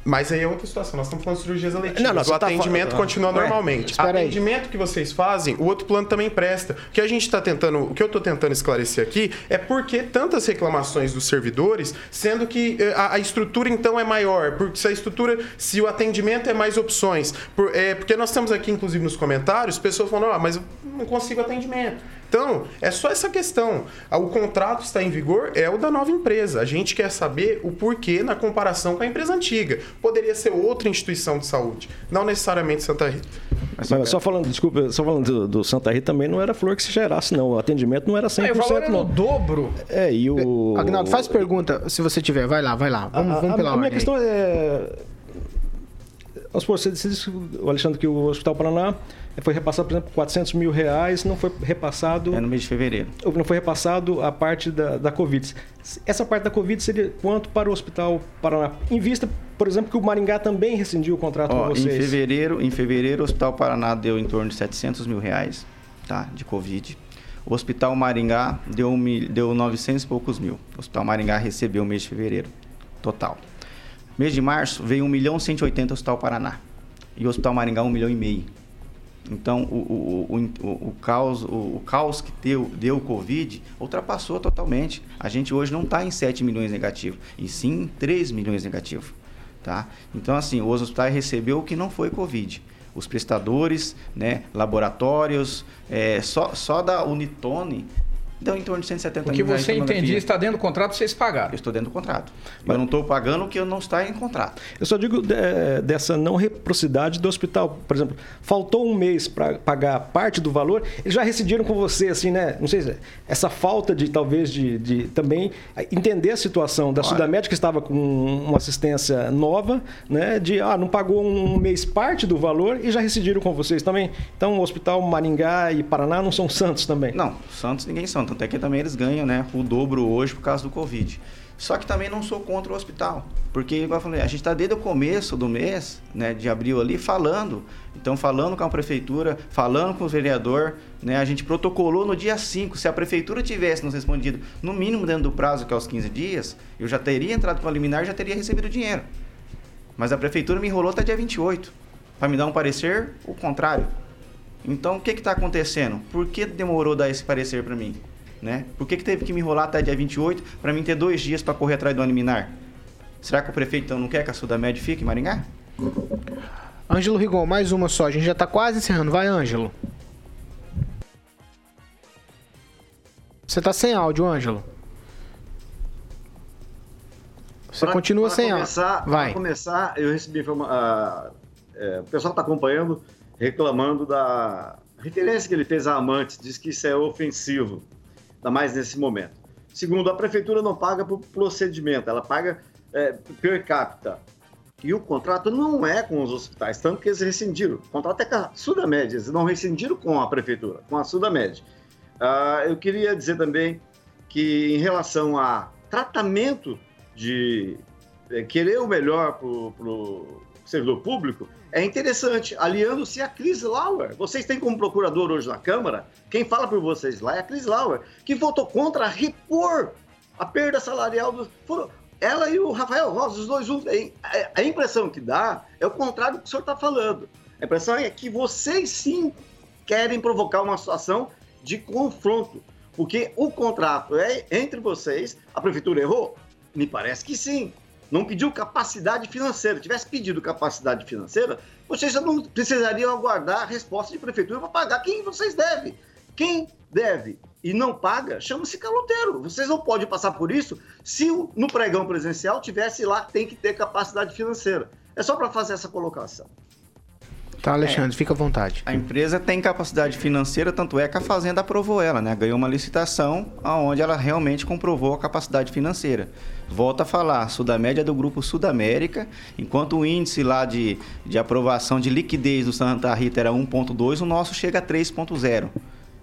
Speaker 7: Mas aí é outra situação. Nós estamos falando de cirurgias eletivas. Não, não, o tá atendimento falando... continua Ué, normalmente. O atendimento aí. que vocês fazem, o outro plano também presta. O que a gente está tentando, o que eu estou tentando esclarecer aqui é por que tantas reclamações dos servidores, sendo que eh, a, a, estrutura então é maior. Porque se a estrutura, se o atendimento é mais opções. Por, é, porque nós temos aqui, inclusive, nos comentários, pessoas falando, ah, mas eu não consigo atendimento. Então, é só essa questão. Ah, O contrato está em vigor, é o da nova empresa. A gente quer saber o porquê na comparação com a empresa antiga. Poderia ser outra instituição de saúde, não necessariamente Santa Rita.
Speaker 5: Mas só falando, desculpa, só falando do, do Santa Rita também não era flor que se gerasse, não. O atendimento não era 100%,
Speaker 6: É, o valor era
Speaker 5: não.
Speaker 6: no dobro.
Speaker 5: É, e o...
Speaker 2: Agnaldo, faz pergunta se você tiver. Vai lá, vai lá. Vamos,
Speaker 5: a,
Speaker 2: vamos
Speaker 5: a-
Speaker 2: pela
Speaker 5: a minha
Speaker 2: ordem.
Speaker 5: questão é. Vamos supor, você, você disse, o Alexandre, que o Hospital Paraná foi repassado, por exemplo, 400 mil reais, não foi repassado.
Speaker 11: É no mês de fevereiro.
Speaker 5: Não foi repassado a parte da, da Covid. Essa parte da Covid seria quanto para o Hospital Paraná? Em vista, por exemplo, que o Maringá também rescindiu o contrato
Speaker 11: Ó,
Speaker 5: com
Speaker 11: em
Speaker 5: vocês.
Speaker 11: fevereiro, em fevereiro, o Hospital Paraná deu em torno de 700 mil reais, tá, de Covid. O Hospital Maringá deu, deu 900 e poucos mil. O Hospital Maringá recebeu o mês de fevereiro, total. Mês de março veio 1 milhão e 180 o Hospital Paraná. E o Hospital Maringá 1 milhão e meio. Então, o, o, o, o, o caos, o, o caos que deu, deu o Covid ultrapassou totalmente. A gente hoje não está em 7 milhões negativo, e sim em 3 milhões negativo. Tá? Então, assim, os hospitais recebeu o que não foi Covid. Os prestadores, né, laboratórios, é, só, só da Unitone deu em torno de 170
Speaker 6: O que
Speaker 11: mil reais
Speaker 6: você
Speaker 11: de tomografia.
Speaker 6: entendia está dentro do contrato, vocês pagaram.
Speaker 11: Eu estou dentro do contrato. Eu não estou pagando o que eu não está em contrato.
Speaker 5: Eu só digo de- dessa não reciprocidade do hospital. Por exemplo, faltou um mês para pagar parte do valor, eles já rescindiram com você, assim, né? Não sei se essa falta de talvez de, de também entender a situação da Sudamed que estava com uma assistência nova, né? De ah, não pagou um mês parte do valor e já rescindiram com vocês também. Então, o Hospital Maringá e Paraná não são santos também.
Speaker 11: Não, Santos ninguém são. Tanto é que também eles ganham né, o dobro hoje por causa do Covid. Só que também não sou contra o hospital. Porque, igual eu falei, a gente está desde o começo do mês, né, de abril ali, falando. Então, falando com a prefeitura, falando com o vereador, né, a gente protocolou no dia 5. Se a prefeitura tivesse nos respondido, no mínimo dentro do prazo, que é os 15 dias, eu já teria entrado com a liminar e já teria recebido o dinheiro. Mas a prefeitura me enrolou até dia 28 para me dar um parecer, o contrário. Então, o que está acontecendo? Por que demorou dar esse parecer para mim? Né? Por que, que teve que me enrolar até dia 28 para mim ter dois dias para correr atrás do liminar? Será que o prefeito então não quer que a Sudamed fique em Maringá?
Speaker 2: Ângelo Rigon, mais uma só. A gente já tá quase encerrando. Vai, Ângelo. Você tá sem áudio, Ângelo. Você
Speaker 9: Pra-
Speaker 2: continua
Speaker 9: pra
Speaker 2: sem
Speaker 9: começar,
Speaker 2: áudio. Vai.
Speaker 9: Para começar, eu recebi informa- ah, é, o pessoal está acompanhando, reclamando da referência que ele fez a Amantes, diz que isso é ofensivo, ainda mais nesse momento. Segundo, a prefeitura não paga por procedimento, ela paga é, per capita. E o contrato não é com os hospitais, tanto que eles rescindiram. O contrato é com a Sudamed, eles não rescindiram com a prefeitura, com a Sudamed. Ah, eu queria dizer também que em relação a tratamento de é, querer o melhor para o servidor público, é interessante, aliando-se a Cris Lauer. Vocês têm como procurador hoje na Câmara, quem fala por vocês lá é a Cris Lauer, que votou contra repor a perda salarial. Foram, ela e o Rafael Rosa, os dois juntos. A impressão que dá é o contrário do que o senhor está falando. A impressão é que vocês sim querem provocar uma situação de confronto. Porque o contrato é entre vocês, a prefeitura errou? Me parece que sim. Não pediu capacidade financeira. Tivesse pedido capacidade financeira, vocês já não precisariam aguardar a resposta de prefeitura para pagar quem vocês devem. Quem deve e não paga, chama-se caloteiro. Vocês não podem passar por isso se no pregão presencial tivesse lá tem que ter capacidade financeira. É só para fazer essa colocação.
Speaker 2: Tá, Alexandre, fica à vontade.
Speaker 11: A empresa tem capacidade financeira, tanto é que a Fazenda aprovou ela, né? Ganhou uma licitação onde ela realmente comprovou a capacidade financeira. Volta a falar, Sudamédia é do grupo Sudamérica, enquanto o índice lá de, de aprovação de liquidez do Santa Rita era 1,2, o nosso chega a 3,0.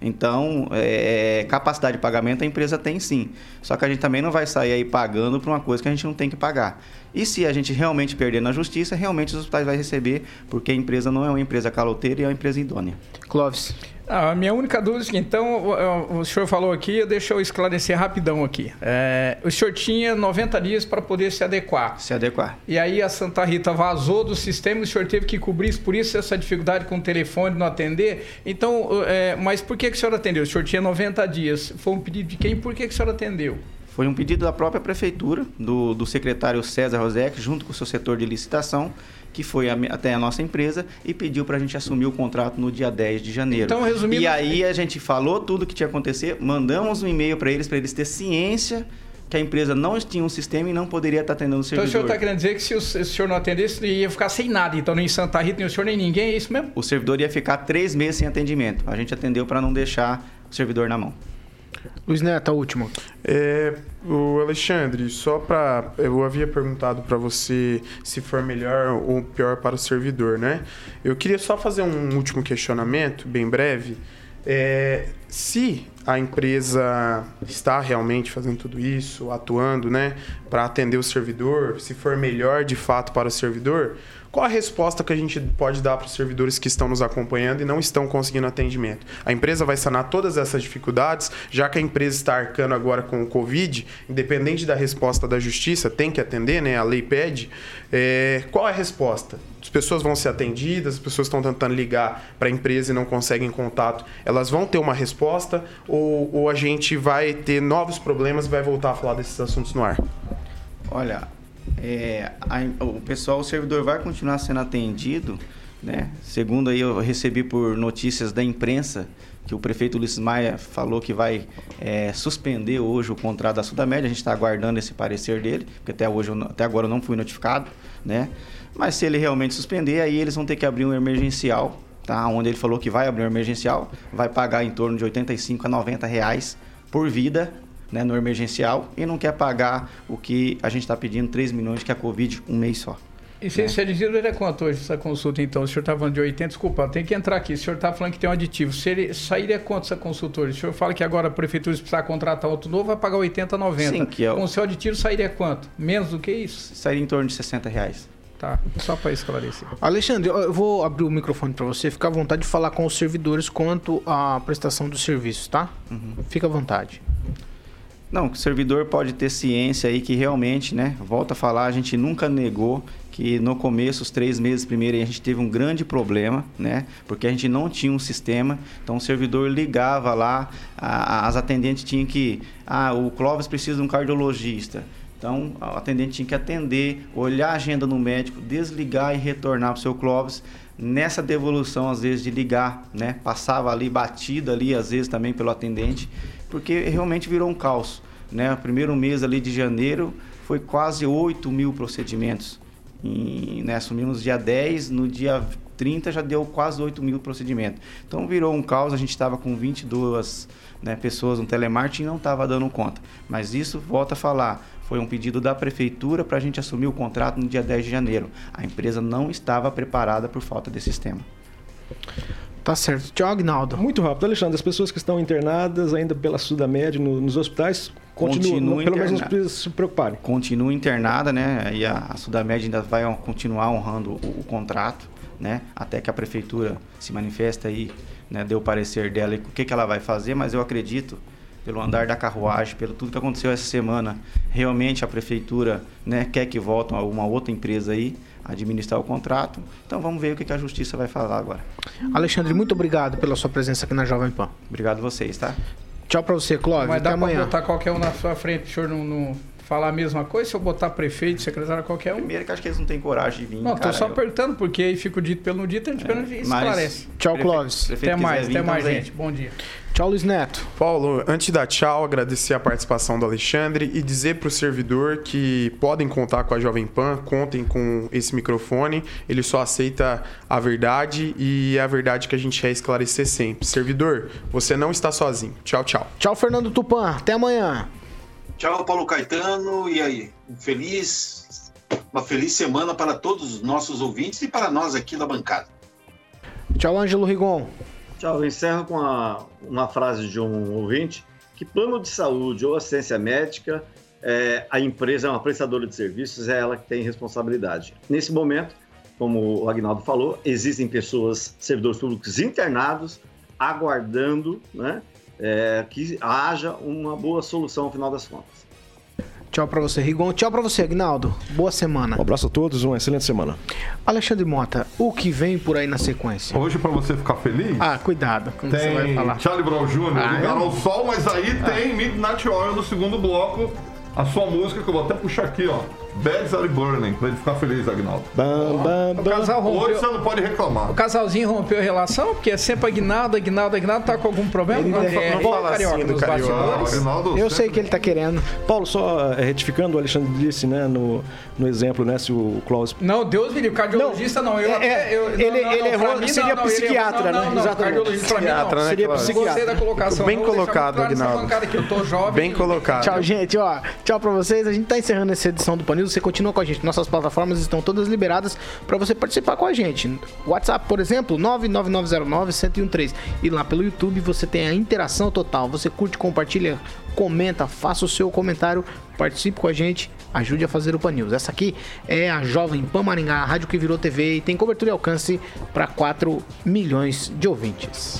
Speaker 11: Então, é, capacidade de pagamento a empresa tem sim. Só que a gente também não vai sair aí pagando por uma coisa que a gente não tem que pagar. E se a gente realmente perder na justiça, realmente os hospitais vão receber, porque a empresa não é uma empresa caloteira e é uma empresa idônea.
Speaker 2: Clóvis.
Speaker 6: Ah, a minha única dúvida é que, então, o, o senhor falou aqui, deixa eu esclarecer rapidão aqui. É, o senhor tinha 90 dias para poder se adequar.
Speaker 11: Se adequar.
Speaker 6: E aí a Santa Rita vazou do sistema e o senhor teve que cobrir isso, por isso essa dificuldade com o telefone não atender. Então, é, mas por que, que o senhor atendeu? O senhor tinha 90 dias. Foi um pedido de quem? Por que, que o senhor atendeu?
Speaker 11: Foi um pedido da própria prefeitura, do, do secretário César Rosec, junto com o seu setor de licitação, que foi a, até a nossa empresa e pediu para a gente assumir o contrato no dia 10 de janeiro.
Speaker 6: Então, resumindo...
Speaker 11: E aí a gente falou tudo que tinha acontecer, mandamos um e-mail para eles, para eles ter ciência que a empresa não tinha um sistema e não poderia estar atendendo o servidor.
Speaker 6: Então o senhor está querendo dizer que se o, se o, senhor não atendesse, ia ficar sem nada. Então nem Santa Rita, nem o senhor, nem ninguém, é isso mesmo?
Speaker 11: O servidor ia ficar três meses sem atendimento. A gente atendeu para não deixar o servidor na mão.
Speaker 2: Luiz Neto, a última.
Speaker 7: É, o Alexandre, só para eu havia perguntado para você se for melhor ou pior para o servidor, né? Eu queria só fazer um último questionamento, bem breve. É, se a empresa está realmente fazendo tudo isso, atuando, né, para atender o servidor, se for melhor de fato para o servidor, qual a resposta que a gente pode dar para os servidores que estão nos acompanhando e não estão conseguindo atendimento? A empresa vai sanar todas essas dificuldades, já que a empresa está arcando agora com o Covid, independente da resposta da justiça, tem que atender, né? A lei pede. É, qual a resposta? As pessoas vão ser atendidas, as pessoas estão tentando ligar para a empresa e não conseguem contato, elas vão ter uma resposta ou, ou a gente vai ter novos problemas e vai voltar a falar desses assuntos no ar?
Speaker 11: Olha, é, a, o pessoal, o servidor vai continuar sendo atendido, né? Segundo aí eu recebi por notícias da imprensa que o prefeito Ulisses Maia falou que vai é, suspender hoje o contrato da Sudamédia. A gente está aguardando esse parecer dele, porque até hoje, até agora eu não fui notificado, né? Mas se ele realmente suspender, aí eles vão ter que abrir um emergencial, tá? Onde ele falou que vai abrir um emergencial, vai pagar em torno de 85 a 90 reais por vida né, no emergencial e não quer pagar o que a gente está pedindo, 3 milhões, que é a Covid, um mês só.
Speaker 6: E se, né? se ele é quanto hoje essa consulta, então? O senhor está falando de 80, desculpa, tem que entrar aqui. O senhor está falando que tem um aditivo. Se ele sairia quanto essa consulta hoje? O senhor fala que agora a prefeitura, se precisar contratar outro novo, vai pagar 80, 90. Sim, que é o... Com o seu aditivo sairia quanto? Menos do que isso?
Speaker 11: Sairia em torno de 60 reais.
Speaker 6: Tá, só para esclarecer.
Speaker 2: Alexandre, eu vou abrir o microfone para você. Fica à vontade de falar com os servidores quanto à prestação dos serviços, tá? Uhum. Fica à vontade.
Speaker 11: Não, o servidor pode ter ciência aí que realmente, né? Volta a falar, a gente nunca negou que no começo, os três meses primeiro, a gente teve um grande problema, né? Porque a gente não tinha um sistema. Então o servidor ligava lá, a, as atendentes tinham que. Ah, o Clóvis precisa de um cardiologista. Então, o atendente tinha que atender, olhar a agenda no médico, desligar e retornar para o seu Clóvis. Nessa devolução, às vezes, de ligar, né? Passava ali, batida ali, às vezes, também pelo atendente porque realmente virou um caos. Né? O primeiro mês ali de janeiro foi quase 8 mil procedimentos. E, né, assumimos dia 10, no dia 30 já deu quase 8 mil procedimentos. Então virou um caos, a gente estava com 22 né, pessoas no telemarketing e não estava dando conta. Mas isso, volta a falar, foi um pedido da prefeitura para a gente assumir o contrato no dia 10 de janeiro. A empresa não estava preparada por falta de sistema.
Speaker 2: Tá certo. Tchau, Agnaldo.
Speaker 5: Muito rápido, Alexandre. As pessoas que estão internadas ainda pela Sudamed no, nos hospitais continuam, Continua pelo menos não precisam se preocuparem.
Speaker 11: Continua internada, né? E a, a Sudamed ainda vai continuar honrando o, o, contrato, né? Até que a prefeitura se manifesta aí, né? Deu o parecer dela e o que, que ela vai fazer, mas eu acredito pelo andar da carruagem, pelo tudo que aconteceu essa semana, realmente a prefeitura né, quer que volte uma outra empresa aí administrar o contrato. Então vamos ver o que a justiça vai falar agora.
Speaker 2: Alexandre, muito obrigado pela sua presença aqui na Jovem Pan.
Speaker 11: Obrigado a vocês, tá?
Speaker 2: Tchau para você, Clóvis.
Speaker 6: Mas
Speaker 2: dá
Speaker 6: para botar qualquer um na sua frente, o senhor não, não falar a mesma coisa? Se eu botar prefeito, secretário, qualquer um?
Speaker 11: Primeiro que acho que eles não têm coragem de vir.
Speaker 6: Não, cara, tô só eu... apertando, porque aí fico dito pelo dito, a gente é, esclarece.
Speaker 2: Tchau, Clóvis.
Speaker 6: Até mais, até mais, gente. Bom dia.
Speaker 2: Tchau, Luiz Neto.
Speaker 7: Paulo, antes da tchau, agradecer a participação do Alexandre e dizer para o servidor que podem contar com a Jovem Pan, contem com esse microfone. Ele só aceita a verdade e é a verdade que a gente quer esclarecer sempre. Servidor, você não está sozinho. Tchau, tchau.
Speaker 2: Tchau, Fernando Tupan. Até amanhã.
Speaker 8: Tchau, Paulo Caetano. E aí, um feliz, uma feliz semana para todos os nossos ouvintes e para nós aqui da bancada.
Speaker 2: Tchau, Ângelo Rigon.
Speaker 9: Tchau, eu encerro com a, uma frase de um ouvinte, que plano de saúde ou assistência médica, é, a empresa é uma prestadora de serviços, é ela que tem responsabilidade. Nesse momento, como o Agnaldo falou, existem pessoas, servidores públicos internados, aguardando né, é, que haja uma boa solução ao final das contas.
Speaker 2: Tchau para você, Rigon. Tchau para você, Agnaldo. Boa semana.
Speaker 5: Um abraço a todos, uma excelente semana.
Speaker 2: Alexandre Mota, o que vem por aí na sequência?
Speaker 4: Hoje, para você ficar feliz.
Speaker 2: Ah, cuidado com
Speaker 4: tem
Speaker 2: você vai falar.
Speaker 4: Charlie Brown Jr., ah, Ligaram o Sol, mas aí ah. tem Midnight Oil no segundo bloco a sua música, que eu vou até puxar aqui, ó. Bags Are Burning, pra ele ficar feliz, Agnaldo.
Speaker 10: Bam, bam,
Speaker 6: O
Speaker 10: bam.
Speaker 6: casal
Speaker 4: Hoje
Speaker 6: rompeu.
Speaker 4: você não pode reclamar.
Speaker 6: O casalzinho rompeu a relação, porque é sempre Aguinaldo, Aguinaldo, Aguinaldo, tá com algum problema?
Speaker 7: Ele não fa- não fala assim do Carioca.
Speaker 4: O. Agnaldo
Speaker 2: Eu sei que ele tá querendo.
Speaker 5: Paulo, só eh, retificando, o Alexandre disse, né, no, no exemplo, né, se o Klaus
Speaker 6: Não, Deus me livre, cardiologista não. Eu
Speaker 2: É,
Speaker 6: até, eu,
Speaker 2: ele-
Speaker 6: não, não,
Speaker 2: ele
Speaker 6: não,
Speaker 2: errou, seria
Speaker 6: não, não,
Speaker 2: psiquiatra,
Speaker 6: não,
Speaker 2: né?
Speaker 6: Não, não,
Speaker 2: Exatamente.
Speaker 6: cardiologista
Speaker 7: Psiquiatra,
Speaker 6: não.
Speaker 7: né,
Speaker 2: Seria
Speaker 7: Cláudio?
Speaker 2: psiquiatra.
Speaker 6: Gostei da colocação.
Speaker 7: Bem
Speaker 6: não,
Speaker 7: colocado,
Speaker 6: claro, você
Speaker 7: Aguinaldo.
Speaker 6: falando, cara, que eu tô jovem.
Speaker 7: Bem colocado.
Speaker 2: Tchau, gente. Ó, tchau pra vocês. A gente tá encerrando essa edição do Panil. Você continua com a gente. Nossas plataformas estão todas liberadas pra você participar com a gente. WhatsApp, por exemplo, 99909-1013. E lá pelo YouTube você tem a interação total. Você curte, compartilha, comenta, faça o seu comentário, participe com a gente, ajude a fazer o Pan News. Essa aqui é a Jovem Pan Maringá, a rádio que virou TV e tem cobertura e alcance para 4 milhões de ouvintes.